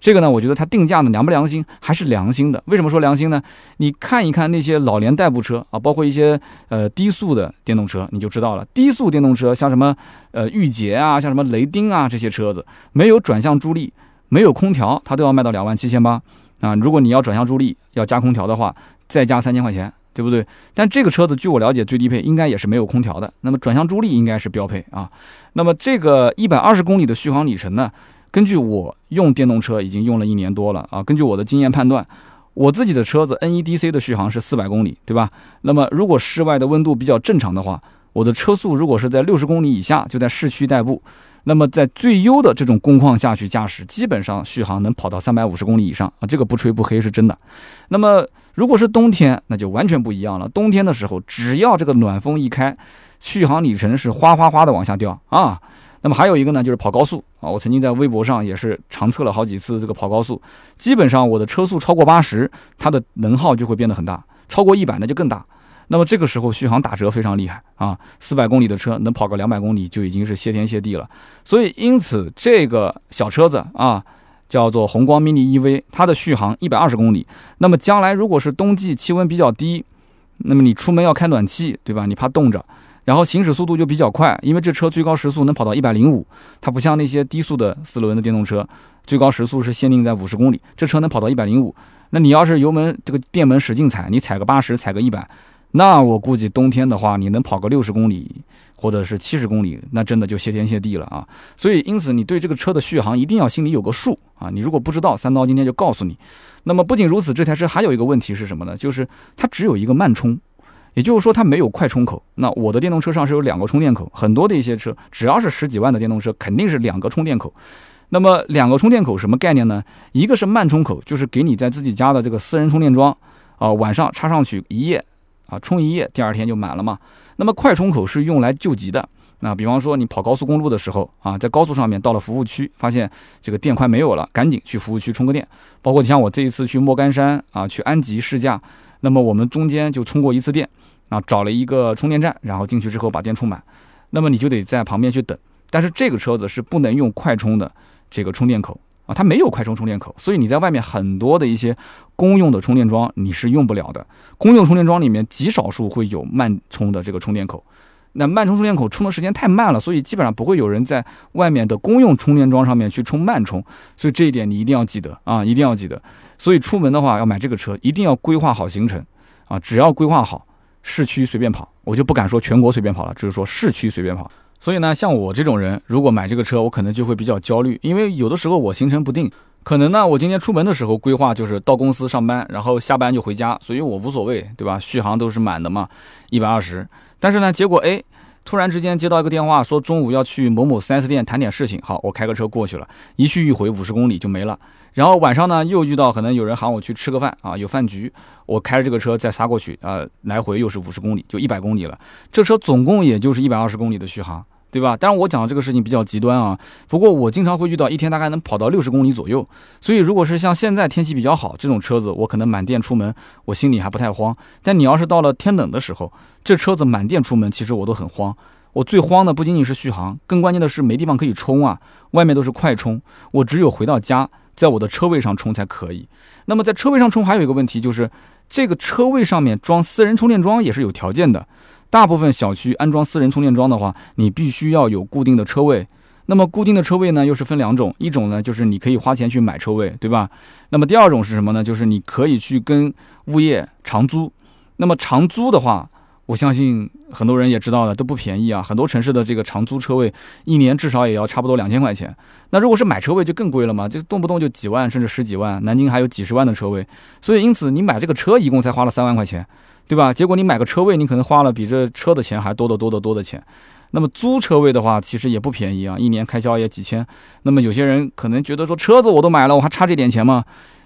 这个呢，我觉得它定价呢良不良心还是良心的。为什么说良心呢？你看一看那些老年代步车啊，包括一些呃低速的电动车，你就知道了。低速电动车像什么呃御捷啊，像什么雷丁啊这些车子，没有转向助力，没有空调，它都要卖到两万七千八啊。如果你要转向助力，要加空调的话，再加三千块钱，对不对？但这个车子据我了解，最低配应该也是没有空调的。那么转向助力应该是标配啊。那么这个一百二十公里的续航里程呢？根据我用电动车已经用了一年多了啊，根据我的经验判断，我自己的车子 NEDC 的续航是四百公里，对吧？那么如果室外的温度比较正常的话，我的车速如果是在六十公里以下，就在市区代步，那么在最优的这种工况下去驾驶，基本上续航能跑到三百五十公里以上啊，这个不吹不黑是真的。那么如果是冬天，那就完全不一样了。冬天的时候，只要这个暖风一开，续航里程是哗哗哗的往下掉啊。那么还有一个呢，就是跑高速啊。我曾经在微博上也是长测了好几次这个跑高速，基本上我的车速超过八十，它的能耗就会变得很大；超过一百那就更大。那么这个时候续航打折非常厉害啊，四百公里的车能跑个两百公里就已经是谢天谢地了。所以因此这个小车子啊，叫做宏光 mini EV，它的续航一百二十公里。那么将来如果是冬季气温比较低，那么你出门要开暖气，对吧？你怕冻着。然后行驶速度就比较快，因为这车最高时速能跑到一百零五，它不像那些低速的四轮的电动车，最高时速是限定在五十公里，这车能跑到一百零五。那你要是油门这个电门使劲踩，你踩个八十，踩个一百，那我估计冬天的话，你能跑个六十公里或者是七十公里，那真的就谢天谢地了啊！所以因此你对这个车的续航一定要心里有个数啊！你如果不知道，三刀今天就告诉你。那么不仅如此，这台车还有一个问题是什么呢？就是它只有一个慢充。也就是说，它没有快充口。那我的电动车上是有两个充电口，很多的一些车，只要是十几万的电动车，肯定是两个充电口。那么两个充电口什么概念呢？一个是慢充口，就是给你在自己家的这个私人充电桩，啊，晚上插上去一夜，啊，充一夜，第二天就满了嘛。那么快充口是用来救急的。那比方说你跑高速公路的时候，啊，在高速上面到了服务区，发现这个电快没有了，赶紧去服务区充个电。包括像我这一次去莫干山啊，去安吉试驾，那么我们中间就充过一次电。啊，找了一个充电站，然后进去之后把电充满，那么你就得在旁边去等。但是这个车子是不能用快充的这个充电口啊，它没有快充充电口，所以你在外面很多的一些公用的充电桩你是用不了的。公用充电桩里面极少数会有慢充的这个充电口，那慢充充电口充的时间太慢了，所以基本上不会有人在外面的公用充电桩上面去充慢充。所以这一点你一定要记得啊，一定要记得。所以出门的话要买这个车，一定要规划好行程啊，只要规划好。市区随便跑，我就不敢说全国随便跑了，只是说市区随便跑。所以呢，像我这种人，如果买这个车，我可能就会比较焦虑，因为有的时候我行程不定，可能呢，我今天出门的时候规划就是到公司上班，然后下班就回家，所以我无所谓，对吧？续航都是满的嘛，一百二十。但是呢，结果哎，突然之间接到一个电话，说中午要去某某 4S 店谈点事情，好，我开个车过去了，一去一回五十公里就没了。然后晚上呢，又遇到可能有人喊我去吃个饭啊，有饭局，我开着这个车再杀过去呃，来回又是五十公里，就一百公里了。这车总共也就是一百二十公里的续航，对吧？当然我讲的这个事情比较极端啊，不过我经常会遇到一天大概能跑到六十公里左右。所以如果是像现在天气比较好这种车子，我可能满电出门，我心里还不太慌。但你要是到了天冷的时候，这车子满电出门，其实我都很慌。我最慌的不仅仅是续航，更关键的是没地方可以充啊，外面都是快充，我只有回到家。在我的车位上充才可以。那么在车位上充还有一个问题，就是这个车位上面装私人充电桩也是有条件的。大部分小区安装私人充电桩的话，你必须要有固定的车位。那么固定的车位呢，又是分两种，一种呢就是你可以花钱去买车位，对吧？那么第二种是什么呢？就是你可以去跟物业长租。那么长租的话，我相信很多人也知道了，都不便宜啊。很多城市的这个长租车位，一年至少也要差不多两千块钱。那如果是买车位就更贵了嘛，就动不动就几万甚至十几万。南京还有几十万的车位，所以因此你买这个车一共才花了三万块钱，对吧？结果你买个车位，你可能花了比这车的钱还多得多得多的钱。那么租车位的话，其实也不便宜啊，一年开销也几千。那么有些人可能觉得说，车子我都买了，我还差这点钱吗？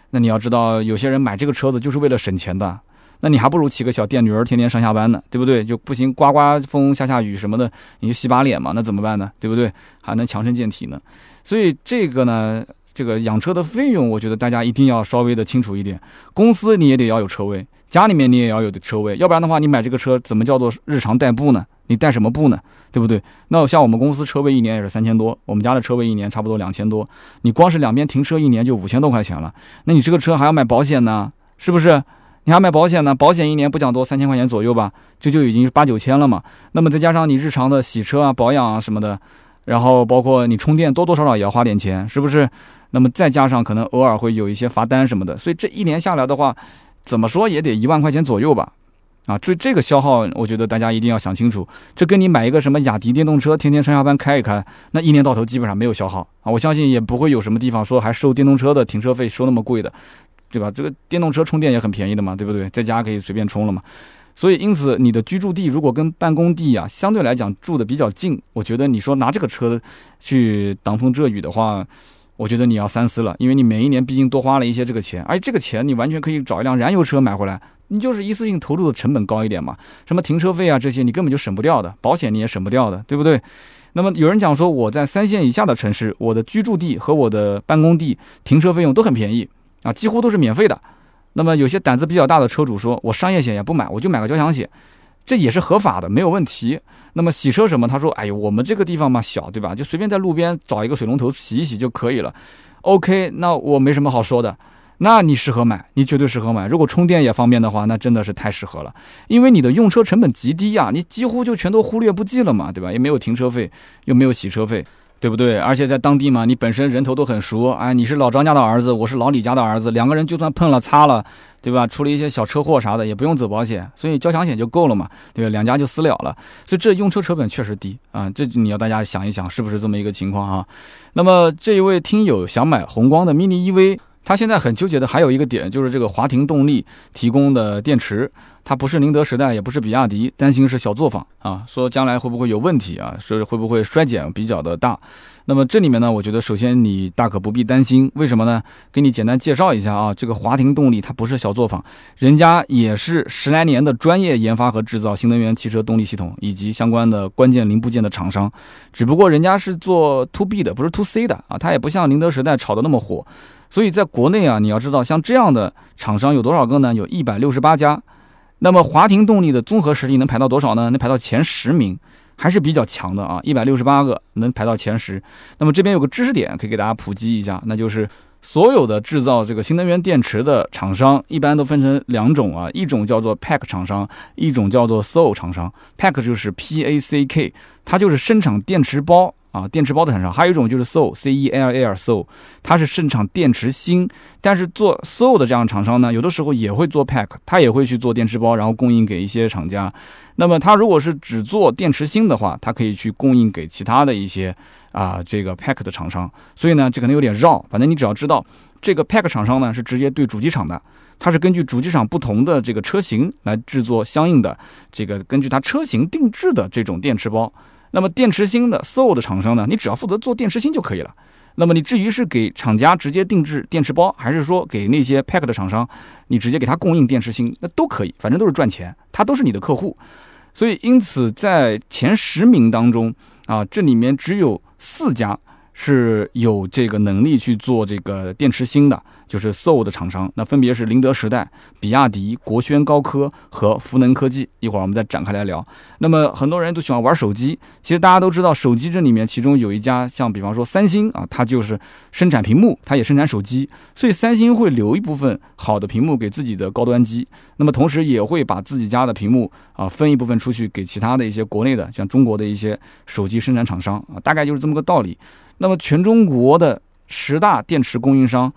那你要知道，有些人买这个车子就是为了省钱的。那你还不如骑个小电驴儿，天天上下班呢，对不对？就不行，刮刮风、下下雨什么的，你就洗把脸嘛，那怎么办呢？对不对？还能强身健体呢。所以这个呢，这个养车的费用，我觉得大家一定要稍微的清楚一点。公司你也得要有车位，家里面你也要有的车位，要不然的话，你买这个车怎么叫做日常代步呢？你代什么步呢？对不对？那像我们公司车位一年也是三千多，我们家的车位一年差不多两千多，你光是两边停车一年就五千多块钱了。那你这个车还要买保险呢，是不是？你还买保险呢？保险一年不讲多，三千块钱左右吧，这就已经是八九千了嘛。那么再加上你日常的洗车啊、保养啊什么的，然后包括你充电，多多少少也要花点钱，是不是？那么再加上可能偶尔会有一些罚单什么的，所以这一年下来的话，怎么说也得一万块钱左右吧。啊，这这个消耗，我觉得大家一定要想清楚。这跟你买一个什么雅迪电动车，天天上下班开一开，那一年到头基本上没有消耗啊。我相信也不会有什么地方说还收电动车的停车费收那么贵的。对吧？这个电动车充电也很便宜的嘛，对不对？在家可以随便充了嘛。所以，因此你的居住地如果跟办公地啊相对来讲住的比较近，我觉得你说拿这个车去挡风遮雨的话，我觉得你要三思了，因为你每一年毕竟多花了一些这个钱，而这个钱你完全可以找一辆燃油车买回来，你就是一次性投入的成本高一点嘛，什么停车费啊这些你根本就省不掉的，保险你也省不掉的，对不对？那么有人讲说我在三线以下的城市，我的居住地和我的办公地停车费用都很便宜啊，几乎都是免费的。那么有些胆子比较大的车主说，我商业险也不买，我就买个交强险，这也是合法的，没有问题。那么洗车什么？他说，哎呦，我们这个地方嘛小，对吧？就随便在路边找一个水龙头洗一洗就可以了。OK，那我没什么好说的。那你适合买，你绝对适合买。如果充电也方便的话，那真的是太适合了。因为你的用车成本极低呀，你几乎就全都忽略不计了嘛，对吧？也没有停车费，又没有洗车费，对不对？而且在当地嘛，你本身人头都很熟，哎，你是老张家的儿子，我是老李家的儿子，两个人就算碰了擦了，对吧？出了一些小车祸啥的，也不用走保险，所以交强险就够了嘛，对吧？两家就私了了。所以这用车成本确实低啊，这你要大家想一想，是不是这么一个情况啊？那么这一位听友想买宏光的 mini EV。他现在很纠结的还有一个点，就是这个华庭动力提供的电池，它不是宁德时代，也不是比亚迪，担心是小作坊啊，说将来会不会有问题啊？说会不会衰减比较的大？那么这里面呢，我觉得首先你大可不必担心，为什么呢？给你简单介绍一下啊，这个华庭动力它不是小作坊，人家也是十来年的专业研发和制造新能源汽车动力系统以及相关的关键零部件的厂商，只不过人家是做 to B 的，不是 to C 的啊，它也不像宁德时代炒的那么火。所以在国内啊，你要知道，像这样的厂商有多少个呢？有一百六十八家。那么华庭动力的综合实力能排到多少呢？能排到前十名，还是比较强的啊！一百六十八个能排到前十。那么这边有个知识点可以给大家普及一下，那就是所有的制造这个新能源电池的厂商，一般都分成两种啊，一种叫做 Pack 厂商，一种叫做 sole 厂商。Pack 就是 P A C K，它就是生产电池包。啊，电池包的厂商，还有一种就是 s o C E L L s o 它是生产电池芯。但是做 s o 的这样厂商呢，有的时候也会做 Pack，它也会去做电池包，然后供应给一些厂家。那么它如果是只做电池芯的话，它可以去供应给其他的一些啊这个 Pack 的厂商。所以呢，这可能有点绕。反正你只要知道，这个 Pack 厂商呢是直接对主机厂的，它是根据主机厂不同的这个车型来制作相应的这个根据它车型定制的这种电池包。那么电池芯的 SOL 的厂商呢，你只要负责做电池芯就可以了。那么你至于是给厂家直接定制电池包，还是说给那些 Pack 的厂商，你直接给他供应电池芯，那都可以，反正都是赚钱，他都是你的客户。所以因此在前十名当中啊，这里面只有四家是有这个能力去做这个电池芯的。就是 SO 的厂商，那分别是宁德时代、比亚迪、国轩高科和福能科技。一会儿我们再展开来聊。那么很多人都喜欢玩手机，其实大家都知道，手机这里面其中有一家，像比方说三星啊，它就是生产屏幕，它也生产手机，所以三星会留一部分好的屏幕给自己的高端机。那么同时也会把自己家的屏幕啊分一部分出去给其他的一些国内的，像中国的一些手机生产厂商啊，大概就是这么个道理。那么全中国的十大电池供应商。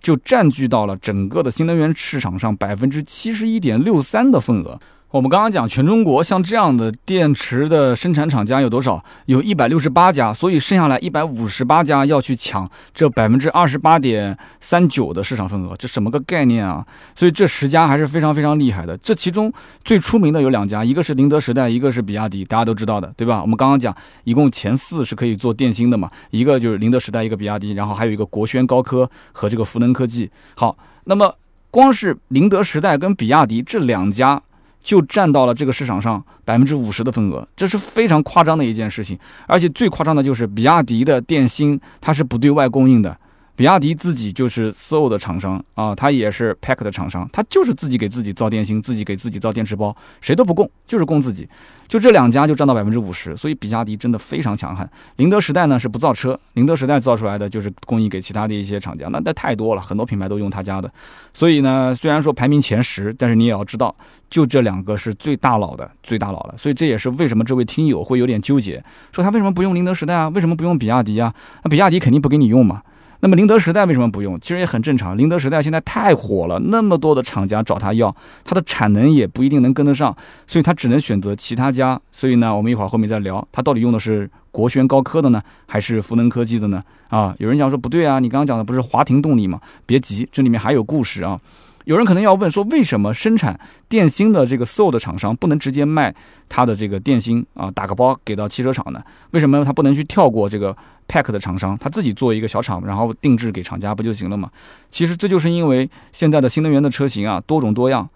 就占据到了整个的新能源市场上百分之七十一点六三的份额。我们刚刚讲全中国像这样的电池的生产厂家有多少？有一百六十八家，所以剩下来一百五十八家要去抢这百分之二十八点三九的市场份额，这什么个概念啊？所以这十家还是非常非常厉害的。这其中最出名的有两家，一个是宁德时代，一个是比亚迪，大家都知道的，对吧？我们刚刚讲一共前四是可以做电芯的嘛，一个就是宁德时代，一个比亚迪，然后还有一个国轩高科和这个福能科技。好，那么光是宁德时代跟比亚迪这两家。就占到了这个市场上百分之五十的份额，这是非常夸张的一件事情。而且最夸张的就是比亚迪的电芯，它是不对外供应的。比亚迪自己就是 SO 的厂商啊，它也是 Pack 的厂商，它就是自己给自己造电芯，自己给自己造电池包，谁都不供，就是供自己。就这两家就占到百分之五十，所以比亚迪真的非常强悍。宁德时代呢是不造车，宁德时代造出来的就是供应给其他的一些厂家，那那太多了，很多品牌都用他家的。所以呢，虽然说排名前十，但是你也要知道，就这两个是最大佬的，最大佬了。所以这也是为什么这位听友会有点纠结，说他为什么不用宁德时代啊？为什么不用比亚迪啊？那比亚迪肯定不给你用嘛。那么宁德时代为什么不用？其实也很正常。宁德时代现在太火了，那么多的厂家找他要，它的产能也不一定能跟得上，所以他只能选择其他家。所以呢，我们一会儿后面再聊，他到底用的是国轩高科的呢，还是福能科技的呢？啊，有人讲说不对啊，你刚刚讲的不是华庭动力吗？别急，这里面还有故事啊。有人可能要问说，为什么生产电芯的这个 SOL 的厂商不能直接卖它的这个电芯啊，打个包给到汽车厂呢？为什么他不能去跳过这个 pack 的厂商，他自己做一个小厂，然后定制给厂家不就行了吗？其实这就是因为现在的新能源的车型啊多种多样，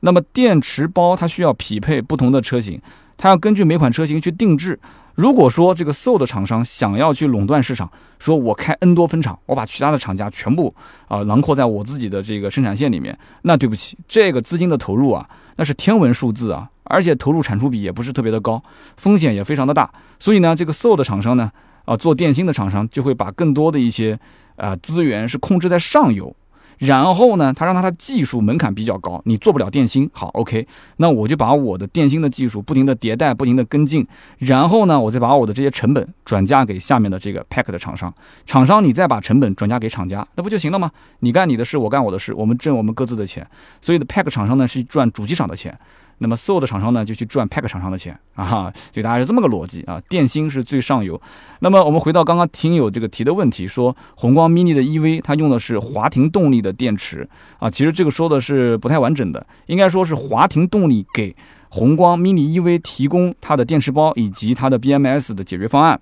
那么电池包它需要匹配不同的车型，它要根据每款车型去定制。如果说这个 So 的厂商想要去垄断市场，说我开 N 多分厂，我把其他的厂家全部啊囊括在我自己的这个生产线里面，那对不起，这个资金的投入啊，那是天文数字啊，而且投入产出比也不是特别的高，风险也非常的大。所以呢，这个 So 的厂商呢，啊做电芯的厂商就会把更多的一些啊资源是控制在上游。然后呢，他让他的技术门槛比较高，你做不了电芯，好，OK，那我就把我的电芯的技术不停的迭代，不停的跟进，然后呢，我再把我的这些成本转嫁给下面的这个 pack 的厂商，厂商你再把成本转嫁给厂家，那不就行了吗？你干你的事，我干我的事，我们挣我们各自的钱，所以的 pack 厂商呢是赚主机厂的钱。那么 so 的厂商呢，就去赚 pack 厂商的钱啊，所以大概是这么个逻辑啊。电芯是最上游。那么，我们回到刚刚听友这个提的问题，说宏光 mini 的 EV 它用的是华庭动力的电池啊，其实这个说的是不太完整的，应该说是华庭动力给宏光 mini EV 提供它的电池包以及它的 BMS 的解决方案。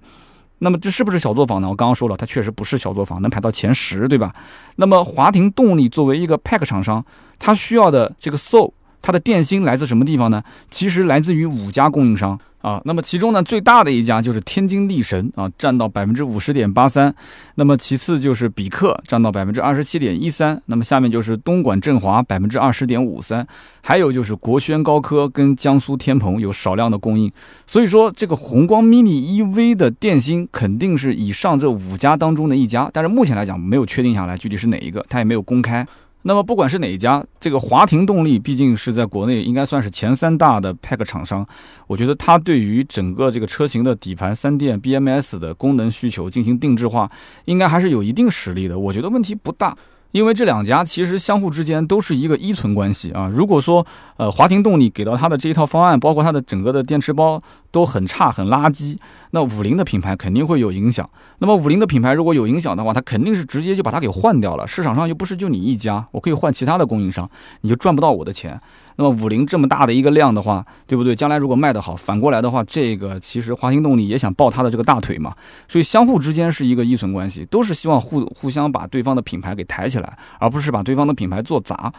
那么，这是不是小作坊呢？我刚刚说了，它确实不是小作坊，能排到前十，对吧？那么，华庭动力作为一个 pack 厂商，它需要的这个 SOL。它的电芯来自什么地方呢？其实来自于五家供应商啊。那么其中呢，最大的一家就是天津力神啊，占到百分之五十点八三。那么其次就是比克，占到百分之二十七点一三。那么下面就是东莞振华，百分之二十点五三。还有就是国轩高科跟江苏天鹏有少量的供应。所以说，这个宏光 mini EV 的电芯肯定是以上这五家当中的一家，但是目前来讲没有确定下来具体是哪一个，它也没有公开。那么不管是哪一家，这个华霆动力毕竟是在国内应该算是前三大的 pack 厂商，我觉得它对于整个这个车型的底盘三电 BMS 的功能需求进行定制化，应该还是有一定实力的，我觉得问题不大。因为这两家其实相互之间都是一个依存关系啊。如果说呃华庭动力给到它的这一套方案，包括它的整个的电池包都很差很垃圾，那五菱的品牌肯定会有影响。那么五菱的品牌如果有影响的话，它肯定是直接就把它给换掉了。市场上又不是就你一家，我可以换其他的供应商，你就赚不到我的钱。那么五菱这么大的一个量的话，对不对？将来如果卖得好，反过来的话，这个其实华星动力也想抱它的这个大腿嘛。所以相互之间是一个依存关系，都是希望互互相把对方的品牌给抬起来，而不是把对方的品牌做砸。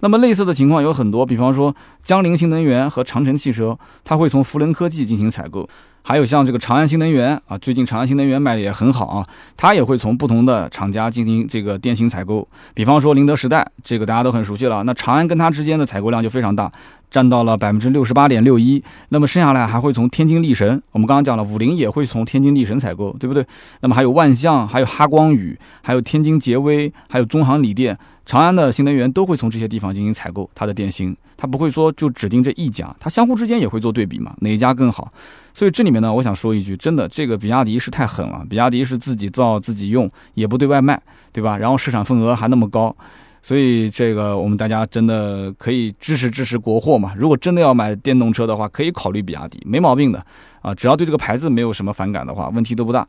那么类似的情况有很多，比方说江铃新能源和长城汽车，它会从福伦科技进行采购。还有像这个长安新能源啊，最近长安新能源卖的也很好啊，它也会从不同的厂家进行这个电芯采购。比方说宁德时代，这个大家都很熟悉了。那长安跟它之间的采购量就非常大，占到了百分之六十八点六一。那么剩下来还会从天津力神，我们刚刚讲了，五菱也会从天津力神采购，对不对？那么还有万象，还有哈光宇，还有天津杰威，还有中航锂电。长安的新能源都会从这些地方进行采购它的电芯，它不会说就指定这一家，它相互之间也会做对比嘛，哪一家更好？所以这里面呢，我想说一句，真的，这个比亚迪是太狠了，比亚迪是自己造自己用，也不对外卖，对吧？然后市场份额还那么高。所以这个我们大家真的可以支持支持国货嘛？如果真的要买电动车的话，可以考虑比亚迪，没毛病的啊！只要对这个牌子没有什么反感的话，问题都不大。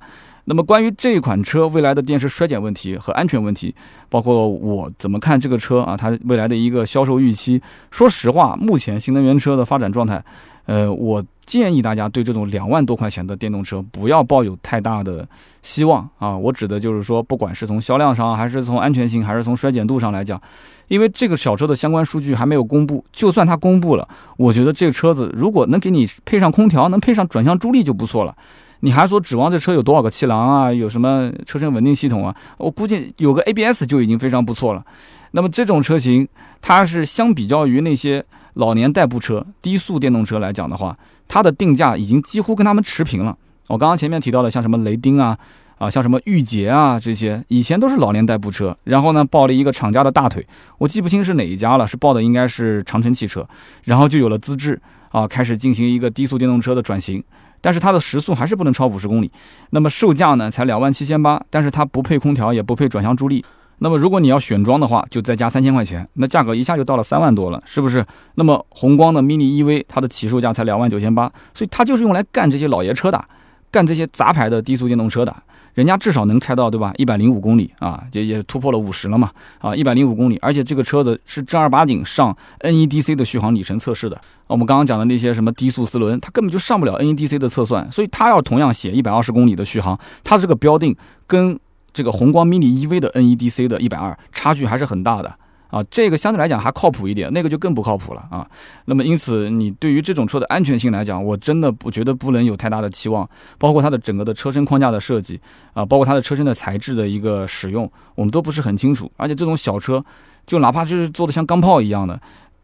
那么关于这款车未来的电池衰减问题和安全问题，包括我怎么看这个车啊，它未来的一个销售预期，说实话，目前新能源车的发展状态。呃，我建议大家对这种两万多块钱的电动车不要抱有太大的希望啊！我指的就是说，不管是从销量上，还是从安全性，还是从衰减度上来讲，因为这个小车的相关数据还没有公布。就算它公布了，我觉得这个车子如果能给你配上空调，能配上转向助力就不错了。你还说指望这车有多少个气囊啊，有什么车身稳定系统啊？我估计有个 ABS 就已经非常不错了。那么这种车型，它是相比较于那些。老年代步车、低速电动车来讲的话，它的定价已经几乎跟他们持平了。我刚刚前面提到的，像什么雷丁啊，啊，像什么御捷啊这些，以前都是老年代步车，然后呢抱了一个厂家的大腿，我记不清是哪一家了，是抱的应该是长城汽车，然后就有了资质啊，开始进行一个低速电动车的转型，但是它的时速还是不能超五十公里，那么售价呢才两万七千八，但是它不配空调，也不配转向助力。那么如果你要选装的话，就再加三千块钱，那价格一下就到了三万多了，是不是？那么宏光的 mini EV 它的起售价才两万九千八，所以它就是用来干这些老爷车的，干这些杂牌的低速电动车的。人家至少能开到对吧？一百零五公里啊，也也突破了五十了嘛啊，一百零五公里，而且这个车子是正儿八经上 NEDC 的续航里程测试的。我们刚刚讲的那些什么低速四轮，它根本就上不了 NEDC 的测算，所以它要同样写一百二十公里的续航，它这个标定跟这个宏光 mini EV 的 NEDC 的一百二差距还是很大的。啊，这个相对来讲还靠谱一点，那个就更不靠谱了啊。那么因此，你对于这种车的安全性来讲，我真的不觉得不能有太大的期望。包括它的整个的车身框架的设计啊，包括它的车身的材质的一个使用，我们都不是很清楚。而且这种小车，就哪怕就是做的像钢炮一样的，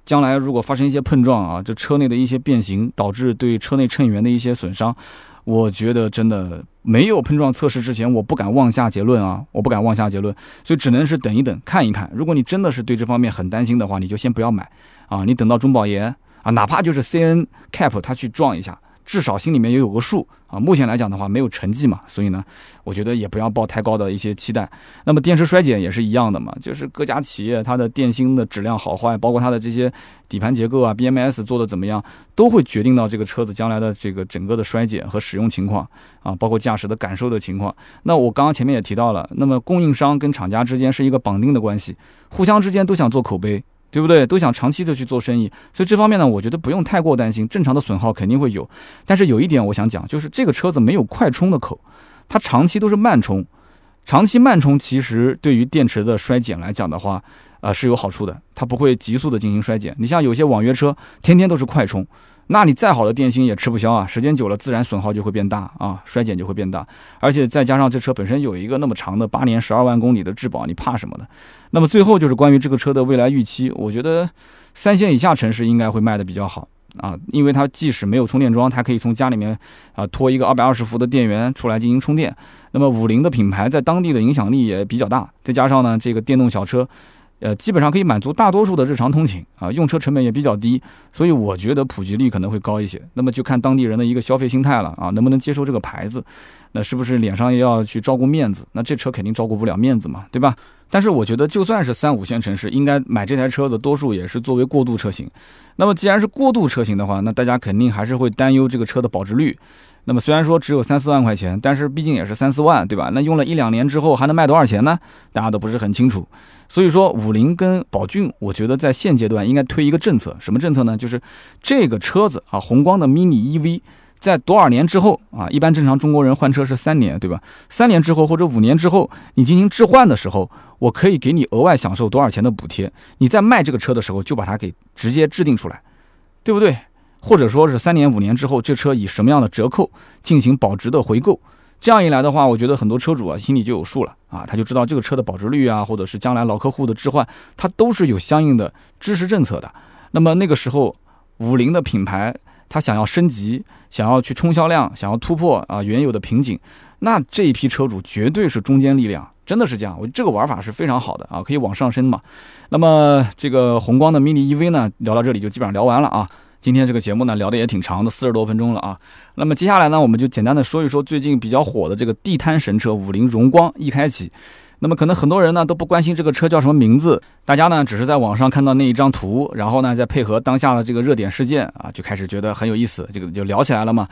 将来如果发生一些碰撞啊，这车内的一些变形，导致对车内乘员的一些损伤。我觉得真的没有碰撞测试之前，我不敢妄下结论啊，我不敢妄下结论，所以只能是等一等，看一看。如果你真的是对这方面很担心的话，你就先不要买啊，你等到中保研啊，哪怕就是 C N Cap 它去撞一下。至少心里面也有个数啊。目前来讲的话，没有成绩嘛，所以呢，我觉得也不要抱太高的一些期待。那么电池衰减也是一样的嘛，就是各家企业它的电芯的质量好坏，包括它的这些底盘结构啊、BMS 做的怎么样，都会决定到这个车子将来的这个整个的衰减和使用情况啊，包括驾驶的感受的情况。那我刚刚前面也提到了，那么供应商跟厂家之间是一个绑定的关系，互相之间都想做口碑。对不对？都想长期的去做生意，所以这方面呢，我觉得不用太过担心。正常的损耗肯定会有，但是有一点我想讲，就是这个车子没有快充的口，它长期都是慢充。长期慢充其实对于电池的衰减来讲的话，呃是有好处的，它不会急速的进行衰减。你像有些网约车，天天都是快充。那你再好的电芯也吃不消啊，时间久了自然损耗就会变大啊，衰减就会变大，而且再加上这车本身有一个那么长的八年十二万公里的质保，你怕什么呢？那么最后就是关于这个车的未来预期，我觉得三线以下城市应该会卖的比较好啊，因为它即使没有充电桩，它可以从家里面啊拖一个二百二十伏的电源出来进行充电。那么五菱的品牌在当地的影响力也比较大，再加上呢这个电动小车。呃，基本上可以满足大多数的日常通勤啊，用车成本也比较低，所以我觉得普及率可能会高一些。那么就看当地人的一个消费心态了啊，能不能接受这个牌子？那是不是脸上也要去照顾面子？那这车肯定照顾不了面子嘛，对吧？但是我觉得就算是三五线城市，应该买这台车子，多数也是作为过渡车型。那么既然是过渡车型的话，那大家肯定还是会担忧这个车的保值率。那么虽然说只有三四万块钱，但是毕竟也是三四万，对吧？那用了一两年之后还能卖多少钱呢？大家都不是很清楚。所以说，五菱跟宝骏，我觉得在现阶段应该推一个政策，什么政策呢？就是这个车子啊，宏光的 mini EV，在多少年之后啊？一般正常中国人换车是三年，对吧？三年之后或者五年之后，你进行置换的时候，我可以给你额外享受多少钱的补贴？你在卖这个车的时候就把它给直接制定出来，对不对？或者说是三年五年之后，这车以什么样的折扣进行保值的回购？这样一来的话，我觉得很多车主啊心里就有数了啊，他就知道这个车的保值率啊，或者是将来老客户的置换，它都是有相应的支持政策的。那么那个时候，五菱的品牌它想要升级，想要去冲销量，想要突破啊原有的瓶颈，那这一批车主绝对是中坚力量，真的是这样。我这个玩法是非常好的啊，可以往上升嘛。那么这个宏光的 mini EV 呢，聊到这里就基本上聊完了啊。今天这个节目呢聊的也挺长的，四十多分钟了啊。那么接下来呢，我们就简单的说一说最近比较火的这个地摊神车五菱荣光一开启。那么可能很多人呢都不关心这个车叫什么名字，大家呢只是在网上看到那一张图，然后呢再配合当下的这个热点事件啊，就开始觉得很有意思，这个就聊起来了嘛。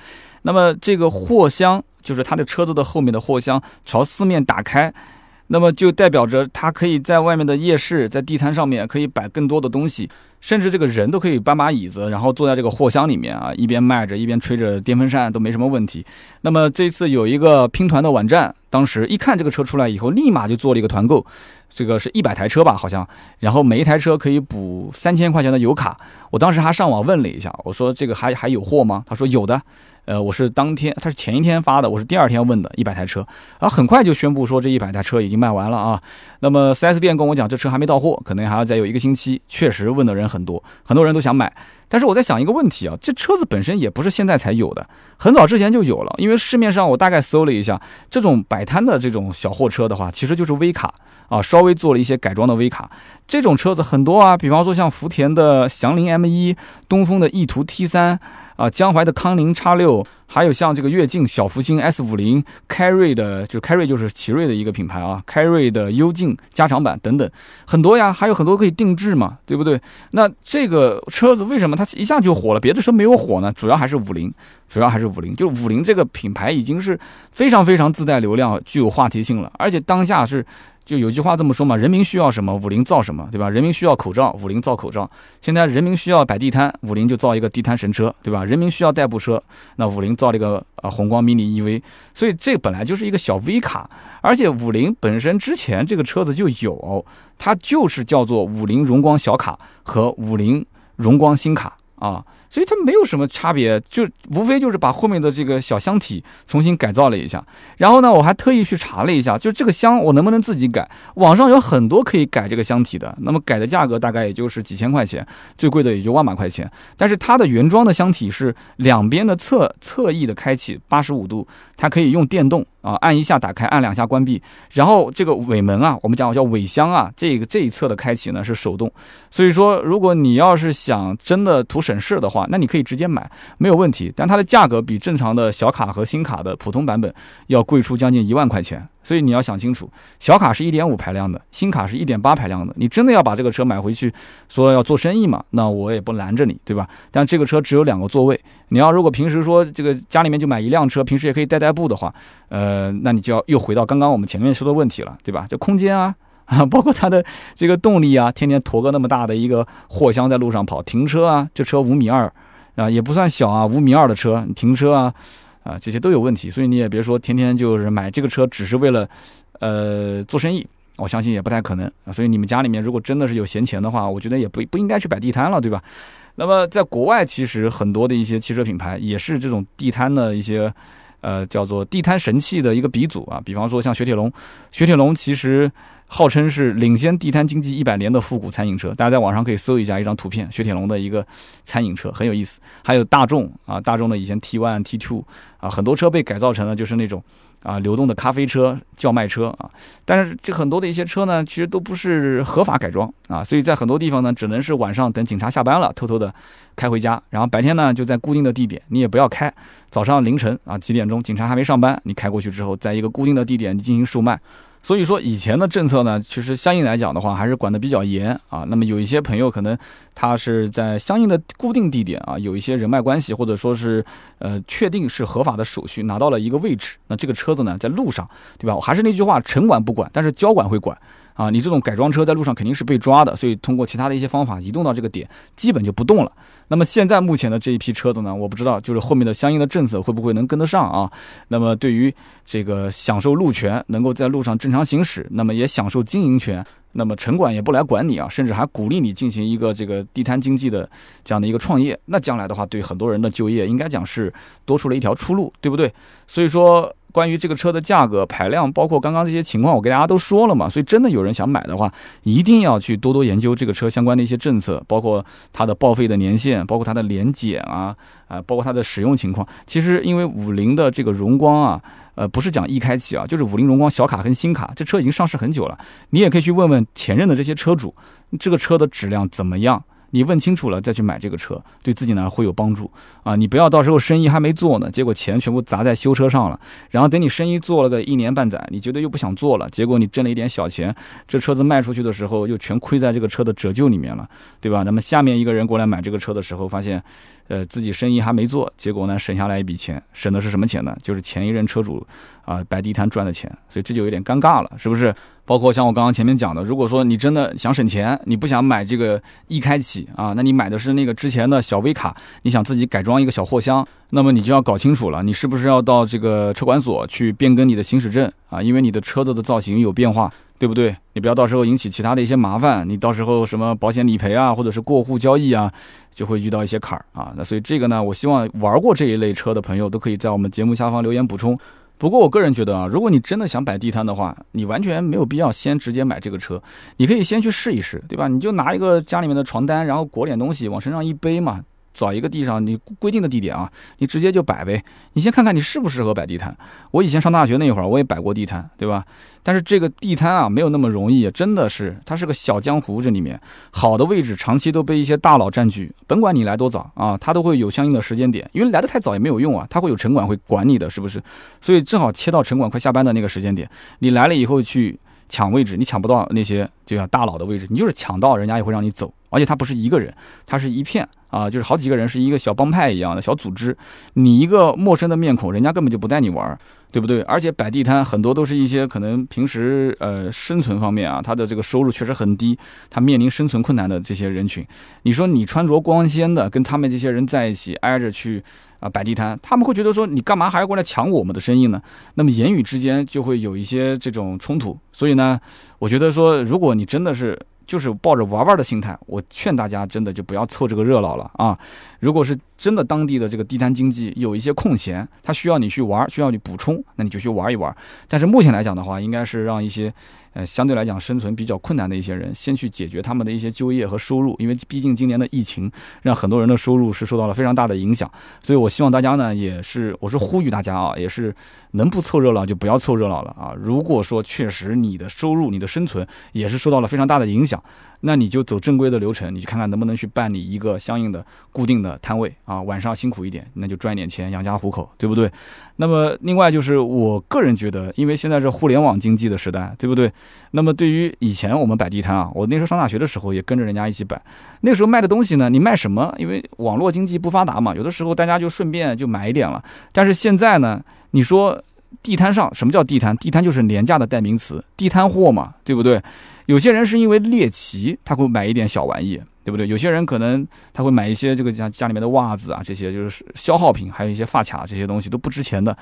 那么这个货箱就是它的车子的后面的货箱朝四面打开，那么就代表着它可以在外面的夜市，在地摊上面可以摆更多的东西。甚至这个人都可以搬把椅子，然后坐在这个货箱里面啊，一边卖着，一边吹着电风扇，都没什么问题。那么这次有一个拼团的网站，当时一看这个车出来以后，立马就做了一个团购，这个是一百台车吧，好像，然后每一台车可以补三千块钱的油卡。我当时还上网问了一下，我说这个还还有货吗？他说有的。呃，我是当天，他是前一天发的，我是第二天问的，一百台车，然后很快就宣布说这一百台车已经卖完了啊。那么 4S 店跟我讲，这车还没到货，可能还要再有一个星期。确实问的人很多，很多人都想买。但是我在想一个问题啊，这车子本身也不是现在才有的，很早之前就有了。因为市面上我大概搜了一下，这种摆摊的这种小货车的话，其实就是微卡啊，稍微做了一些改装的微卡。这种车子很多啊，比方说像福田的祥林 M1，东风的翼途 T3。啊，江淮的康宁叉六，还有像这个跃进、小福星 S 五零、凯瑞的，就凯瑞就是奇瑞的一个品牌啊，凯瑞的幽静加长版等等，很多呀，还有很多可以定制嘛，对不对？那这个车子为什么它一下就火了，别的车没有火呢？主要还是五菱，主要还是五菱，就五菱这个品牌已经是非常非常自带流量、具有话题性了，而且当下是。就有句话这么说嘛，人民需要什么，五菱造什么，对吧？人民需要口罩，五菱造口罩。现在人民需要摆地摊，五菱就造一个地摊神车，对吧？人民需要代步车，那五菱造了一个啊宏光 mini EV。所以这本来就是一个小 V 卡，而且五菱本身之前这个车子就有，它就是叫做五菱荣光小卡和五菱荣光新卡啊。所以它没有什么差别，就无非就是把后面的这个小箱体重新改造了一下。然后呢，我还特意去查了一下，就这个箱我能不能自己改？网上有很多可以改这个箱体的，那么改的价格大概也就是几千块钱，最贵的也就万把块钱。但是它的原装的箱体是两边的侧侧翼的开启八十五度，它可以用电动。啊，按一下打开，按两下关闭，然后这个尾门啊，我们讲叫尾箱啊，这个这一侧的开启呢是手动，所以说如果你要是想真的图省事的话，那你可以直接买，没有问题，但它的价格比正常的小卡和新卡的普通版本要贵出将近一万块钱。所以你要想清楚，小卡是一点五排量的，新卡是一点八排量的。你真的要把这个车买回去，说要做生意嘛？那我也不拦着你，对吧？但这个车只有两个座位，你要如果平时说这个家里面就买一辆车，平时也可以代代步的话，呃，那你就要又回到刚刚我们前面说的问题了，对吧？这空间啊，啊，[LAUGHS] 包括它的这个动力啊，天天驮个那么大的一个货箱在路上跑，停车啊，这车五米二啊，也不算小啊，五米二的车，停车啊。啊，这些都有问题，所以你也别说天天就是买这个车，只是为了，呃，做生意，我相信也不太可能啊。所以你们家里面如果真的是有闲钱的话，我觉得也不不应该去摆地摊了，对吧？那么在国外，其实很多的一些汽车品牌也是这种地摊的一些，呃，叫做地摊神器的一个鼻祖啊。比方说像雪铁龙，雪铁龙其实。号称是领先地摊经济一百年的复古餐饮车，大家在网上可以搜一下一张图片，雪铁龙的一个餐饮车很有意思。还有大众啊，大众的以前 T One、T Two 啊，很多车被改造成了就是那种啊流动的咖啡车、叫卖车啊。但是这很多的一些车呢，其实都不是合法改装啊，所以在很多地方呢，只能是晚上等警察下班了，偷偷的开回家，然后白天呢就在固定的地点，你也不要开。早上凌晨啊几点钟，警察还没上班，你开过去之后，在一个固定的地点进行售卖。所以说以前的政策呢，其实相应来讲的话，还是管得比较严啊。那么有一些朋友可能他是在相应的固定地点啊，有一些人脉关系，或者说是呃确定是合法的手续拿到了一个位置，那这个车子呢在路上，对吧？我还是那句话，城管不管，但是交管会管。啊，你这种改装车在路上肯定是被抓的，所以通过其他的一些方法移动到这个点，基本就不动了。那么现在目前的这一批车子呢，我不知道就是后面的相应的政策会不会能跟得上啊？那么对于这个享受路权，能够在路上正常行驶，那么也享受经营权，那么城管也不来管你啊，甚至还鼓励你进行一个这个地摊经济的这样的一个创业，那将来的话，对很多人的就业应该讲是多出了一条出路，对不对？所以说。关于这个车的价格、排量，包括刚刚这些情况，我给大家都说了嘛。所以真的有人想买的话，一定要去多多研究这个车相关的一些政策，包括它的报废的年限，包括它的年检啊，啊，包括它的使用情况。其实因为五菱的这个荣光啊，呃，不是讲一开启啊，就是五菱荣光小卡跟新卡，这车已经上市很久了。你也可以去问问前任的这些车主，这个车的质量怎么样。你问清楚了再去买这个车，对自己呢会有帮助啊！你不要到时候生意还没做呢，结果钱全部砸在修车上了，然后等你生意做了个一年半载，你觉得又不想做了，结果你挣了一点小钱，这车子卖出去的时候又全亏在这个车的折旧里面了，对吧？那么下面一个人过来买这个车的时候，发现，呃，自己生意还没做，结果呢省下来一笔钱，省的是什么钱呢？就是前一任车主啊摆地摊赚的钱，所以这就有点尴尬了，是不是？包括像我刚刚前面讲的，如果说你真的想省钱，你不想买这个易开启啊，那你买的是那个之前的小微卡，你想自己改装一个小货箱，那么你就要搞清楚了，你是不是要到这个车管所去变更你的行驶证啊？因为你的车子的造型有变化，对不对？你不要到时候引起其他的一些麻烦，你到时候什么保险理赔啊，或者是过户交易啊，就会遇到一些坎儿啊。那所以这个呢，我希望玩过这一类车的朋友都可以在我们节目下方留言补充。不过我个人觉得啊，如果你真的想摆地摊的话，你完全没有必要先直接买这个车，你可以先去试一试，对吧？你就拿一个家里面的床单，然后裹点东西往身上一背嘛，找一个地上你规定的地点啊，你直接就摆呗。你先看看你适不适合摆地摊。我以前上大学那会儿，我也摆过地摊，对吧？但是这个地摊啊，没有那么容易，真的是它是个小江湖。这里面好的位置长期都被一些大佬占据，甭管你来多早啊，他都会有相应的时间点，因为来的太早也没有用啊，他会有城管会管你的，是不是？所以正好切到城管快下班的那个时间点，你来了以后去。抢位置，你抢不到那些就像大佬的位置，你就是抢到，人家也会让你走。而且他不是一个人，他是一片啊，就是好几个人，是一个小帮派一样的小组织。你一个陌生的面孔，人家根本就不带你玩，对不对？而且摆地摊很多都是一些可能平时呃生存方面啊，他的这个收入确实很低，他面临生存困难的这些人群。你说你穿着光鲜的跟他们这些人在一起挨着去。啊，摆地摊，他们会觉得说你干嘛还要过来抢我们的生意呢？那么言语之间就会有一些这种冲突。所以呢，我觉得说，如果你真的是就是抱着玩玩的心态，我劝大家真的就不要凑这个热闹了啊。如果是真的当地的这个地摊经济有一些空闲，他需要你去玩，需要你补充，那你就去玩一玩。但是目前来讲的话，应该是让一些。呃，相对来讲生存比较困难的一些人，先去解决他们的一些就业和收入，因为毕竟今年的疫情让很多人的收入是受到了非常大的影响，所以我希望大家呢，也是我是呼吁大家啊，也是能不凑热闹就不要凑热闹了啊。如果说确实你的收入、你的生存也是受到了非常大的影响。那你就走正规的流程，你去看看能不能去办理一个相应的固定的摊位啊，晚上辛苦一点，那就赚一点钱养家糊口，对不对？那么另外就是我个人觉得，因为现在是互联网经济的时代，对不对？那么对于以前我们摆地摊啊，我那时候上大学的时候也跟着人家一起摆，那时候卖的东西呢，你卖什么？因为网络经济不发达嘛，有的时候大家就顺便就买一点了。但是现在呢，你说地摊上什么叫地摊？地摊就是廉价的代名词，地摊货嘛，对不对？有些人是因为猎奇，他会买一点小玩意，对不对？有些人可能他会买一些这个家家里面的袜子啊，这些就是消耗品，还有一些发卡这些东西都不值钱的。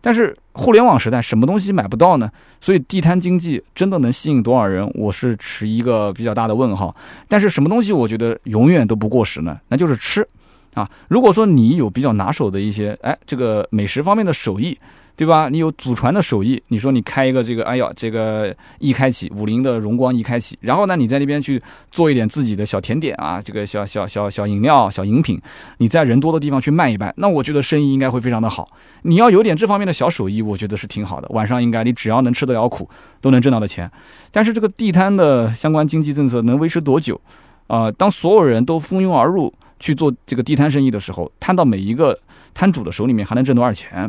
但是互联网时代，什么东西买不到呢？所以地摊经济真的能吸引多少人？我是持一个比较大的问号。但是什么东西我觉得永远都不过时呢？那就是吃啊！如果说你有比较拿手的一些哎这个美食方面的手艺。对吧？你有祖传的手艺，你说你开一个这个，哎呀，这个一开启五菱的荣光一开启，然后呢，你在那边去做一点自己的小甜点啊，这个小小小小饮料、小饮品，你在人多的地方去卖一卖，那我觉得生意应该会非常的好。你要有点这方面的小手艺，我觉得是挺好的。晚上应该你只要能吃得了苦，都能挣到的钱。但是这个地摊的相关经济政策能维持多久？啊，当所有人都蜂拥而入去做这个地摊生意的时候，摊到每一个摊主的手里面还能挣多少钱？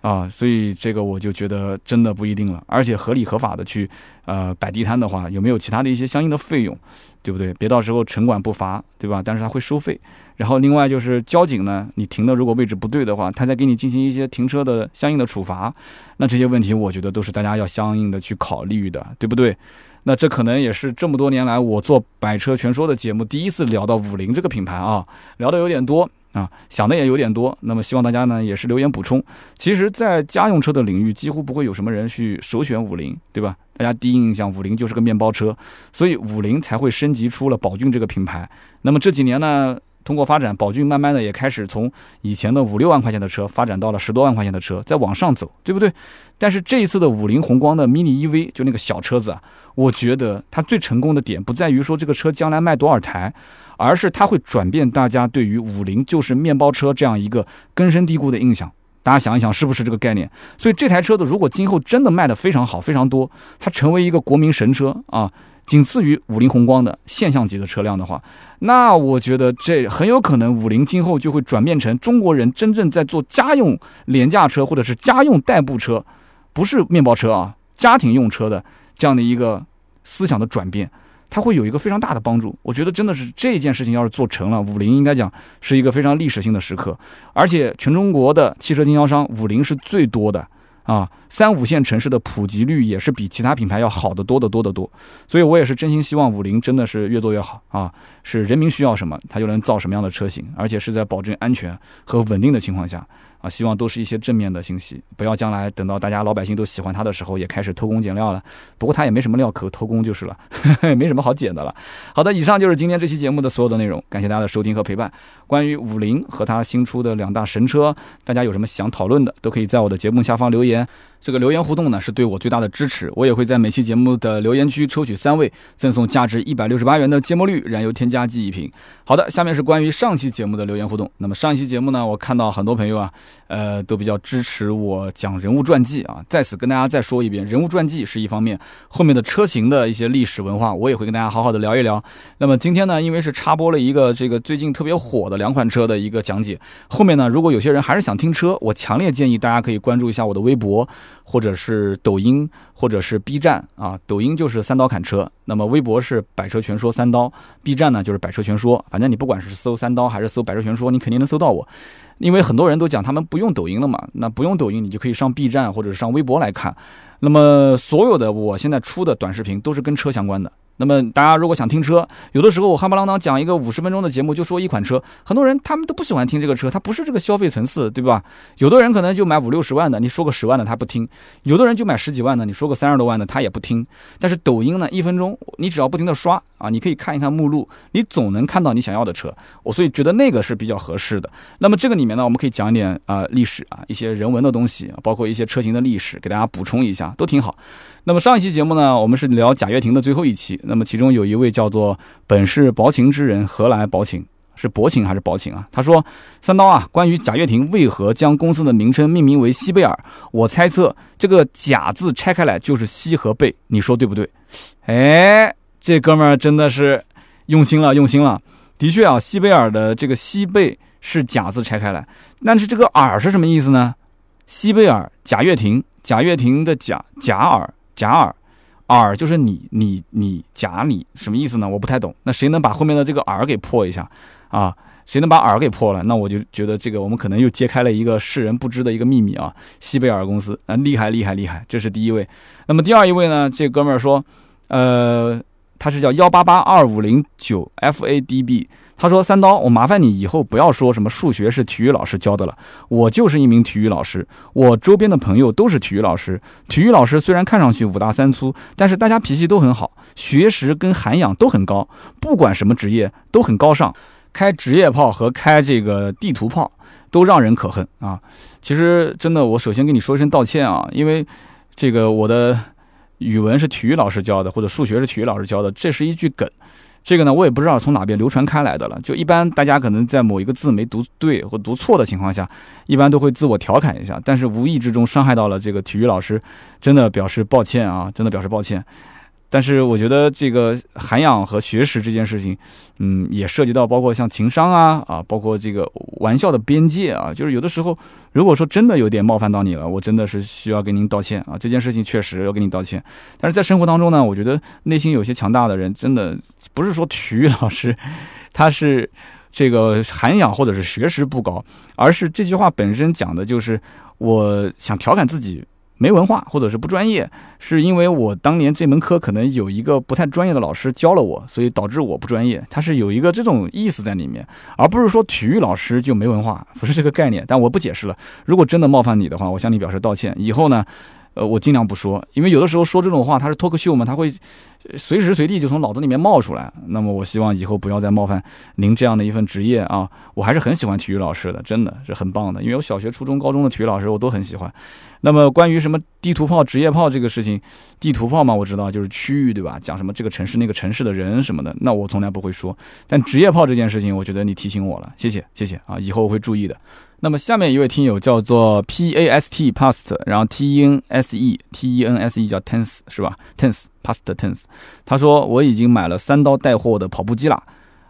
啊，所以这个我就觉得真的不一定了，而且合理合法的去，呃，摆地摊的话，有没有其他的一些相应的费用，对不对？别到时候城管不罚，对吧？但是他会收费。然后另外就是交警呢，你停的如果位置不对的话，他再给你进行一些停车的相应的处罚。那这些问题我觉得都是大家要相应的去考虑的，对不对？那这可能也是这么多年来我做百车全说的节目第一次聊到五菱这个品牌啊，聊的有点多。啊，想的也有点多，那么希望大家呢也是留言补充。其实，在家用车的领域，几乎不会有什么人去首选五菱，对吧？大家第一印象，五菱就是个面包车，所以五菱才会升级出了宝骏这个品牌。那么这几年呢，通过发展，宝骏慢慢的也开始从以前的五六万块钱的车，发展到了十多万块钱的车，再往上走，对不对？但是这一次的五菱宏光的 mini EV，就那个小车子啊，我觉得它最成功的点不在于说这个车将来卖多少台。而是它会转变大家对于五菱就是面包车这样一个根深蒂固的印象。大家想一想，是不是这个概念？所以这台车子如果今后真的卖得非常好、非常多，它成为一个国民神车啊，仅次于五菱宏光的现象级的车辆的话，那我觉得这很有可能五菱今后就会转变成中国人真正在做家用廉价车或者是家用代步车，不是面包车啊，家庭用车的这样的一个思想的转变。它会有一个非常大的帮助，我觉得真的是这件事情要是做成了，五菱应该讲是一个非常历史性的时刻，而且全中国的汽车经销商，五菱是最多的。啊，三五线城市的普及率也是比其他品牌要好得多得多得多，所以我也是真心希望五菱真的是越做越好。啊，是人民需要什么，它就能造什么样的车型，而且是在保证安全和稳定的情况下。啊，希望都是一些正面的信息，不要将来等到大家老百姓都喜欢它的时候，也开始偷工减料了。不过它也没什么料可偷工就是了，[LAUGHS] 没什么好捡的了。好的，以上就是今天这期节目的所有的内容，感谢大家的收听和陪伴。关于五菱和它新出的两大神车，大家有什么想讨论的，都可以在我的节目下方留言。这个留言互动呢，是对我最大的支持。我也会在每期节目的留言区抽取三位，赠送价值一百六十八元的芥末绿燃油添加剂一瓶。好的，下面是关于上期节目的留言互动。那么上一期节目呢，我看到很多朋友啊，呃，都比较支持我讲人物传记啊。在此跟大家再说一遍，人物传记是一方面，后面的车型的一些历史文化，我也会跟大家好好的聊一聊。那么今天呢，因为是插播了一个这个最近特别火的两款车的一个讲解，后面呢，如果有些人还是想听车，我强烈建议大家可以关注一下我的微博。或者是抖音，或者是 B 站啊，抖音就是三刀砍车，那么微博是百车全说三刀，B 站呢就是百车全说，反正你不管是搜三刀还是搜百车全说，你肯定能搜到我，因为很多人都讲他们不用抖音了嘛，那不用抖音你就可以上 B 站或者上微博来看，那么所有的我现在出的短视频都是跟车相关的。那么大家如果想听车，有的时候我哈不啷当讲一个五十分钟的节目，就说一款车，很多人他们都不喜欢听这个车，它不是这个消费层次，对吧？有的人可能就买五六十万的，你说个十万的他不听；有的人就买十几万的，你说个三十多万的他也不听。但是抖音呢，一分钟你只要不停的刷啊，你可以看一看目录，你总能看到你想要的车。我所以觉得那个是比较合适的。那么这个里面呢，我们可以讲一点啊历史啊一些人文的东西，包括一些车型的历史，给大家补充一下，都挺好。那么上一期节目呢，我们是聊贾跃亭的最后一期。那么其中有一位叫做“本是薄情之人，何来薄情？是薄情还是薄情啊？”他说：“三刀啊，关于贾跃亭为何将公司的名称命名为西贝尔，我猜测这个‘贾’字拆开来就是西和贝，你说对不对？”哎，这哥们儿真的是用心了，用心了。的确啊，西贝尔的这个西贝是‘贾’字拆开来，但是这个尔是什么意思呢？西贝尔贾跃亭，贾跃亭的贾贾尔。贾尔，尔就是你你你贾你什么意思呢？我不太懂。那谁能把后面的这个尔给破一下啊？谁能把尔给破了？那我就觉得这个我们可能又揭开了一个世人不知的一个秘密啊！西贝尔公司啊，厉害厉害厉害！这是第一位。那么第二一位呢？这哥们儿说，呃，他是叫幺八八二五零九 FADB。他说：“三刀，我麻烦你以后不要说什么数学是体育老师教的了。我就是一名体育老师，我周边的朋友都是体育老师。体育老师虽然看上去五大三粗，但是大家脾气都很好，学识跟涵养都很高。不管什么职业都很高尚，开职业炮和开这个地图炮都让人可恨啊！其实真的，我首先跟你说一声道歉啊，因为这个我的语文是体育老师教的，或者数学是体育老师教的，这是一句梗。”这个呢，我也不知道从哪边流传开来的了。就一般大家可能在某一个字没读对或读错的情况下，一般都会自我调侃一下，但是无意之中伤害到了这个体育老师，真的表示抱歉啊，真的表示抱歉。但是我觉得这个涵养和学识这件事情，嗯，也涉及到包括像情商啊啊，包括这个玩笑的边界啊，就是有的时候，如果说真的有点冒犯到你了，我真的是需要跟您道歉啊。这件事情确实要跟您道歉。但是在生活当中呢，我觉得内心有些强大的人，真的不是说体育老师他是这个涵养或者是学识不高，而是这句话本身讲的就是我想调侃自己。没文化或者是不专业，是因为我当年这门课可能有一个不太专业的老师教了我，所以导致我不专业。他是有一个这种意思在里面，而不是说体育老师就没文化，不是这个概念。但我不解释了。如果真的冒犯你的话，我向你表示道歉。以后呢，呃，我尽量不说，因为有的时候说这种话，他是脱口秀嘛，他会。随时随地就从脑子里面冒出来，那么我希望以后不要再冒犯您这样的一份职业啊！我还是很喜欢体育老师的，真的是很棒的，因为我小学、初中、高中的体育老师我都很喜欢。那么关于什么地图炮、职业炮这个事情，地图炮嘛，我知道就是区域对吧？讲什么这个城市、那个城市的人什么的，那我从来不会说。但职业炮这件事情，我觉得你提醒我了，谢谢谢谢啊，以后我会注意的。那么下面一位听友叫做 P A S T Past，然后 T E N S E T E N S E 叫 Tense 是吧？Tense Past Tense，他说我已经买了三刀带货的跑步机了，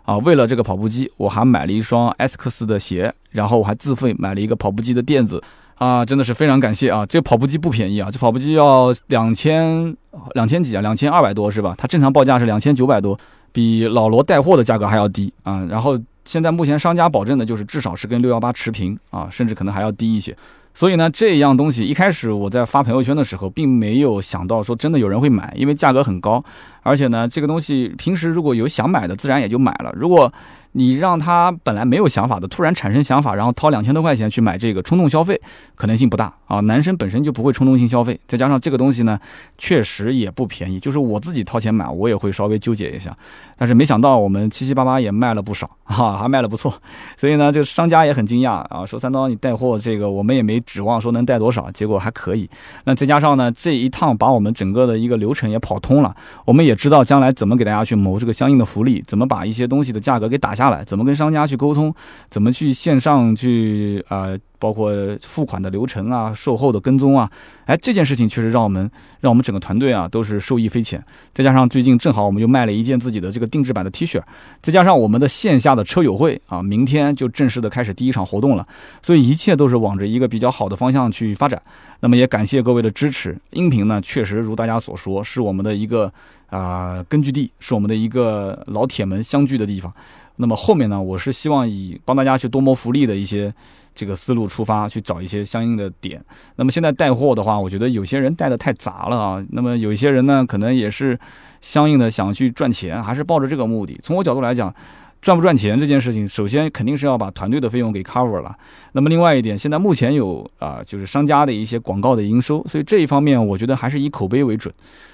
啊，为了这个跑步机，我还买了一双 S 克斯的鞋，然后我还自费买了一个跑步机的垫子，啊，真的是非常感谢啊！这跑步机不便宜啊，这跑步机要两千两千几啊，两千二百多是吧？它正常报价是两千九百多，比老罗带货的价格还要低啊，然后。现在目前商家保证的就是至少是跟六幺八持平啊，甚至可能还要低一些。所以呢，这样东西一开始我在发朋友圈的时候，并没有想到说真的有人会买，因为价格很高。而且呢，这个东西平时如果有想买的，自然也就买了。如果你让他本来没有想法的，突然产生想法，然后掏两千多块钱去买这个，冲动消费可能性不大啊。男生本身就不会冲动性消费，再加上这个东西呢，确实也不便宜。就是我自己掏钱买，我也会稍微纠结一下。但是没想到我们七七八八也卖了不少哈，还卖了不错。所以呢，这个商家也很惊讶啊，说三刀你带货这个，我们也没指望说能带多少，结果还可以。那再加上呢，这一趟把我们整个的一个流程也跑通了，我们也知道将来怎么给大家去谋这个相应的福利，怎么把一些东西的价格给打下。来怎么跟商家去沟通？怎么去线上去啊？包括付款的流程啊，售后的跟踪啊，哎，这件事情确实让我们让我们整个团队啊都是受益匪浅。再加上最近正好我们又卖了一件自己的这个定制版的 T 恤，再加上我们的线下的车友会啊，明天就正式的开始第一场活动了。所以一切都是往着一个比较好的方向去发展。那么也感谢各位的支持。音频呢，确实如大家所说，是我们的一个啊根据地，是我们的一个老铁们相聚的地方。那么后面呢，我是希望以帮大家去多谋福利的一些这个思路出发，去找一些相应的点。那么现在带货的话，我觉得有些人带的太杂了啊。那么有一些人呢，可能也是相应的想去赚钱，还是抱着这个目的。从我角度来讲，赚不赚钱这件事情，首先肯定是要把团队的费用给 cover 了。那么另外一点，现在目前有啊，就是商家的一些广告的营收，所以这一方面我觉得还是以口碑为准。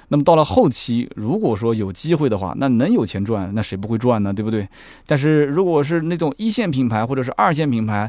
那么到了后期，如果说有机会的话，那能有钱赚，那谁不会赚呢？对不对？但是如果是那种一线品牌或者是二线品牌，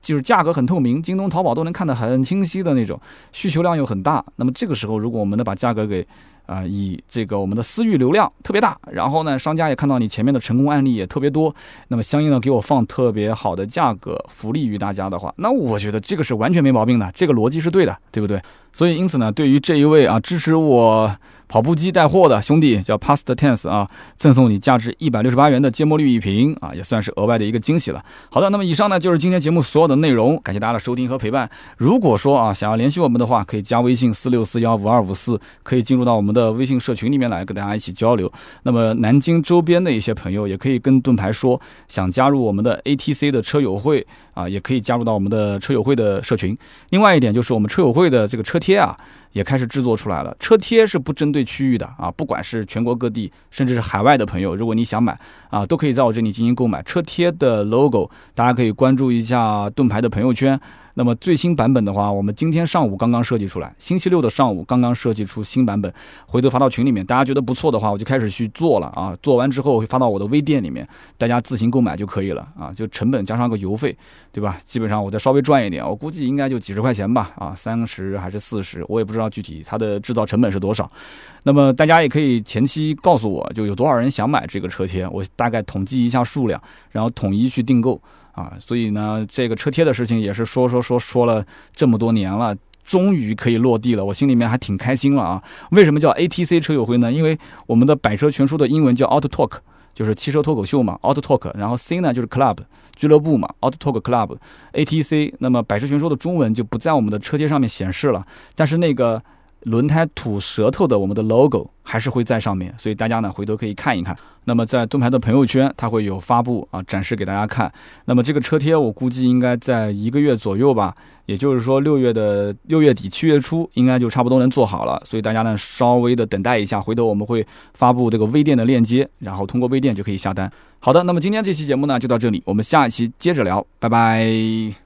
就是价格很透明，京东、淘宝都能看得很清晰的那种，需求量又很大，那么这个时候，如果我们能把价格给啊，以这个我们的私域流量特别大，然后呢，商家也看到你前面的成功案例也特别多，那么相应的给我放特别好的价格，福利于大家的话，那我觉得这个是完全没毛病的，这个逻辑是对的，对不对？所以因此呢，对于这一位啊支持我。跑步机带货的兄弟叫 Past Tense 啊，赠送你价值一百六十八元的芥末绿一瓶啊，也算是额外的一个惊喜了。好的，那么以上呢就是今天节目所有的内容，感谢大家的收听和陪伴。如果说啊想要联系我们的话，可以加微信四六四幺五二五四，可以进入到我们的微信社群里面来跟大家一起交流。那么南京周边的一些朋友也可以跟盾牌说，想加入我们的 ATC 的车友会啊，也可以加入到我们的车友会的社群。另外一点就是我们车友会的这个车贴啊。也开始制作出来了，车贴是不针对区域的啊，不管是全国各地，甚至是海外的朋友，如果你想买啊，都可以在我这里进行购买。车贴的 logo，大家可以关注一下盾牌的朋友圈。那么最新版本的话，我们今天上午刚刚设计出来，星期六的上午刚刚设计出新版本，回头发到群里面，大家觉得不错的话，我就开始去做了啊。做完之后会发到我的微店里面，大家自行购买就可以了啊。就成本加上个邮费，对吧？基本上我再稍微赚一点，我估计应该就几十块钱吧啊，三十还是四十，我也不知道具体它的制造成本是多少。那么大家也可以前期告诉我就有多少人想买这个车贴，我大概统计一下数量，然后统一去订购。啊，所以呢，这个车贴的事情也是说说说说了这么多年了，终于可以落地了，我心里面还挺开心了啊。为什么叫 ATC 车友会呢？因为我们的百车全书的英文叫 Auto Talk，就是汽车脱口秀嘛，Auto Talk。然后 C 呢就是 Club 俱乐部嘛，Auto Talk Club，ATC。那么百车全说的中文就不在我们的车贴上面显示了，但是那个。轮胎吐舌头的我们的 logo 还是会在上面，所以大家呢回头可以看一看。那么在盾牌的朋友圈，它会有发布啊，展示给大家看。那么这个车贴我估计应该在一个月左右吧，也就是说六月的六月底七月初应该就差不多能做好了。所以大家呢稍微的等待一下，回头我们会发布这个微店的链接，然后通过微店就可以下单。好的，那么今天这期节目呢就到这里，我们下一期接着聊，拜拜。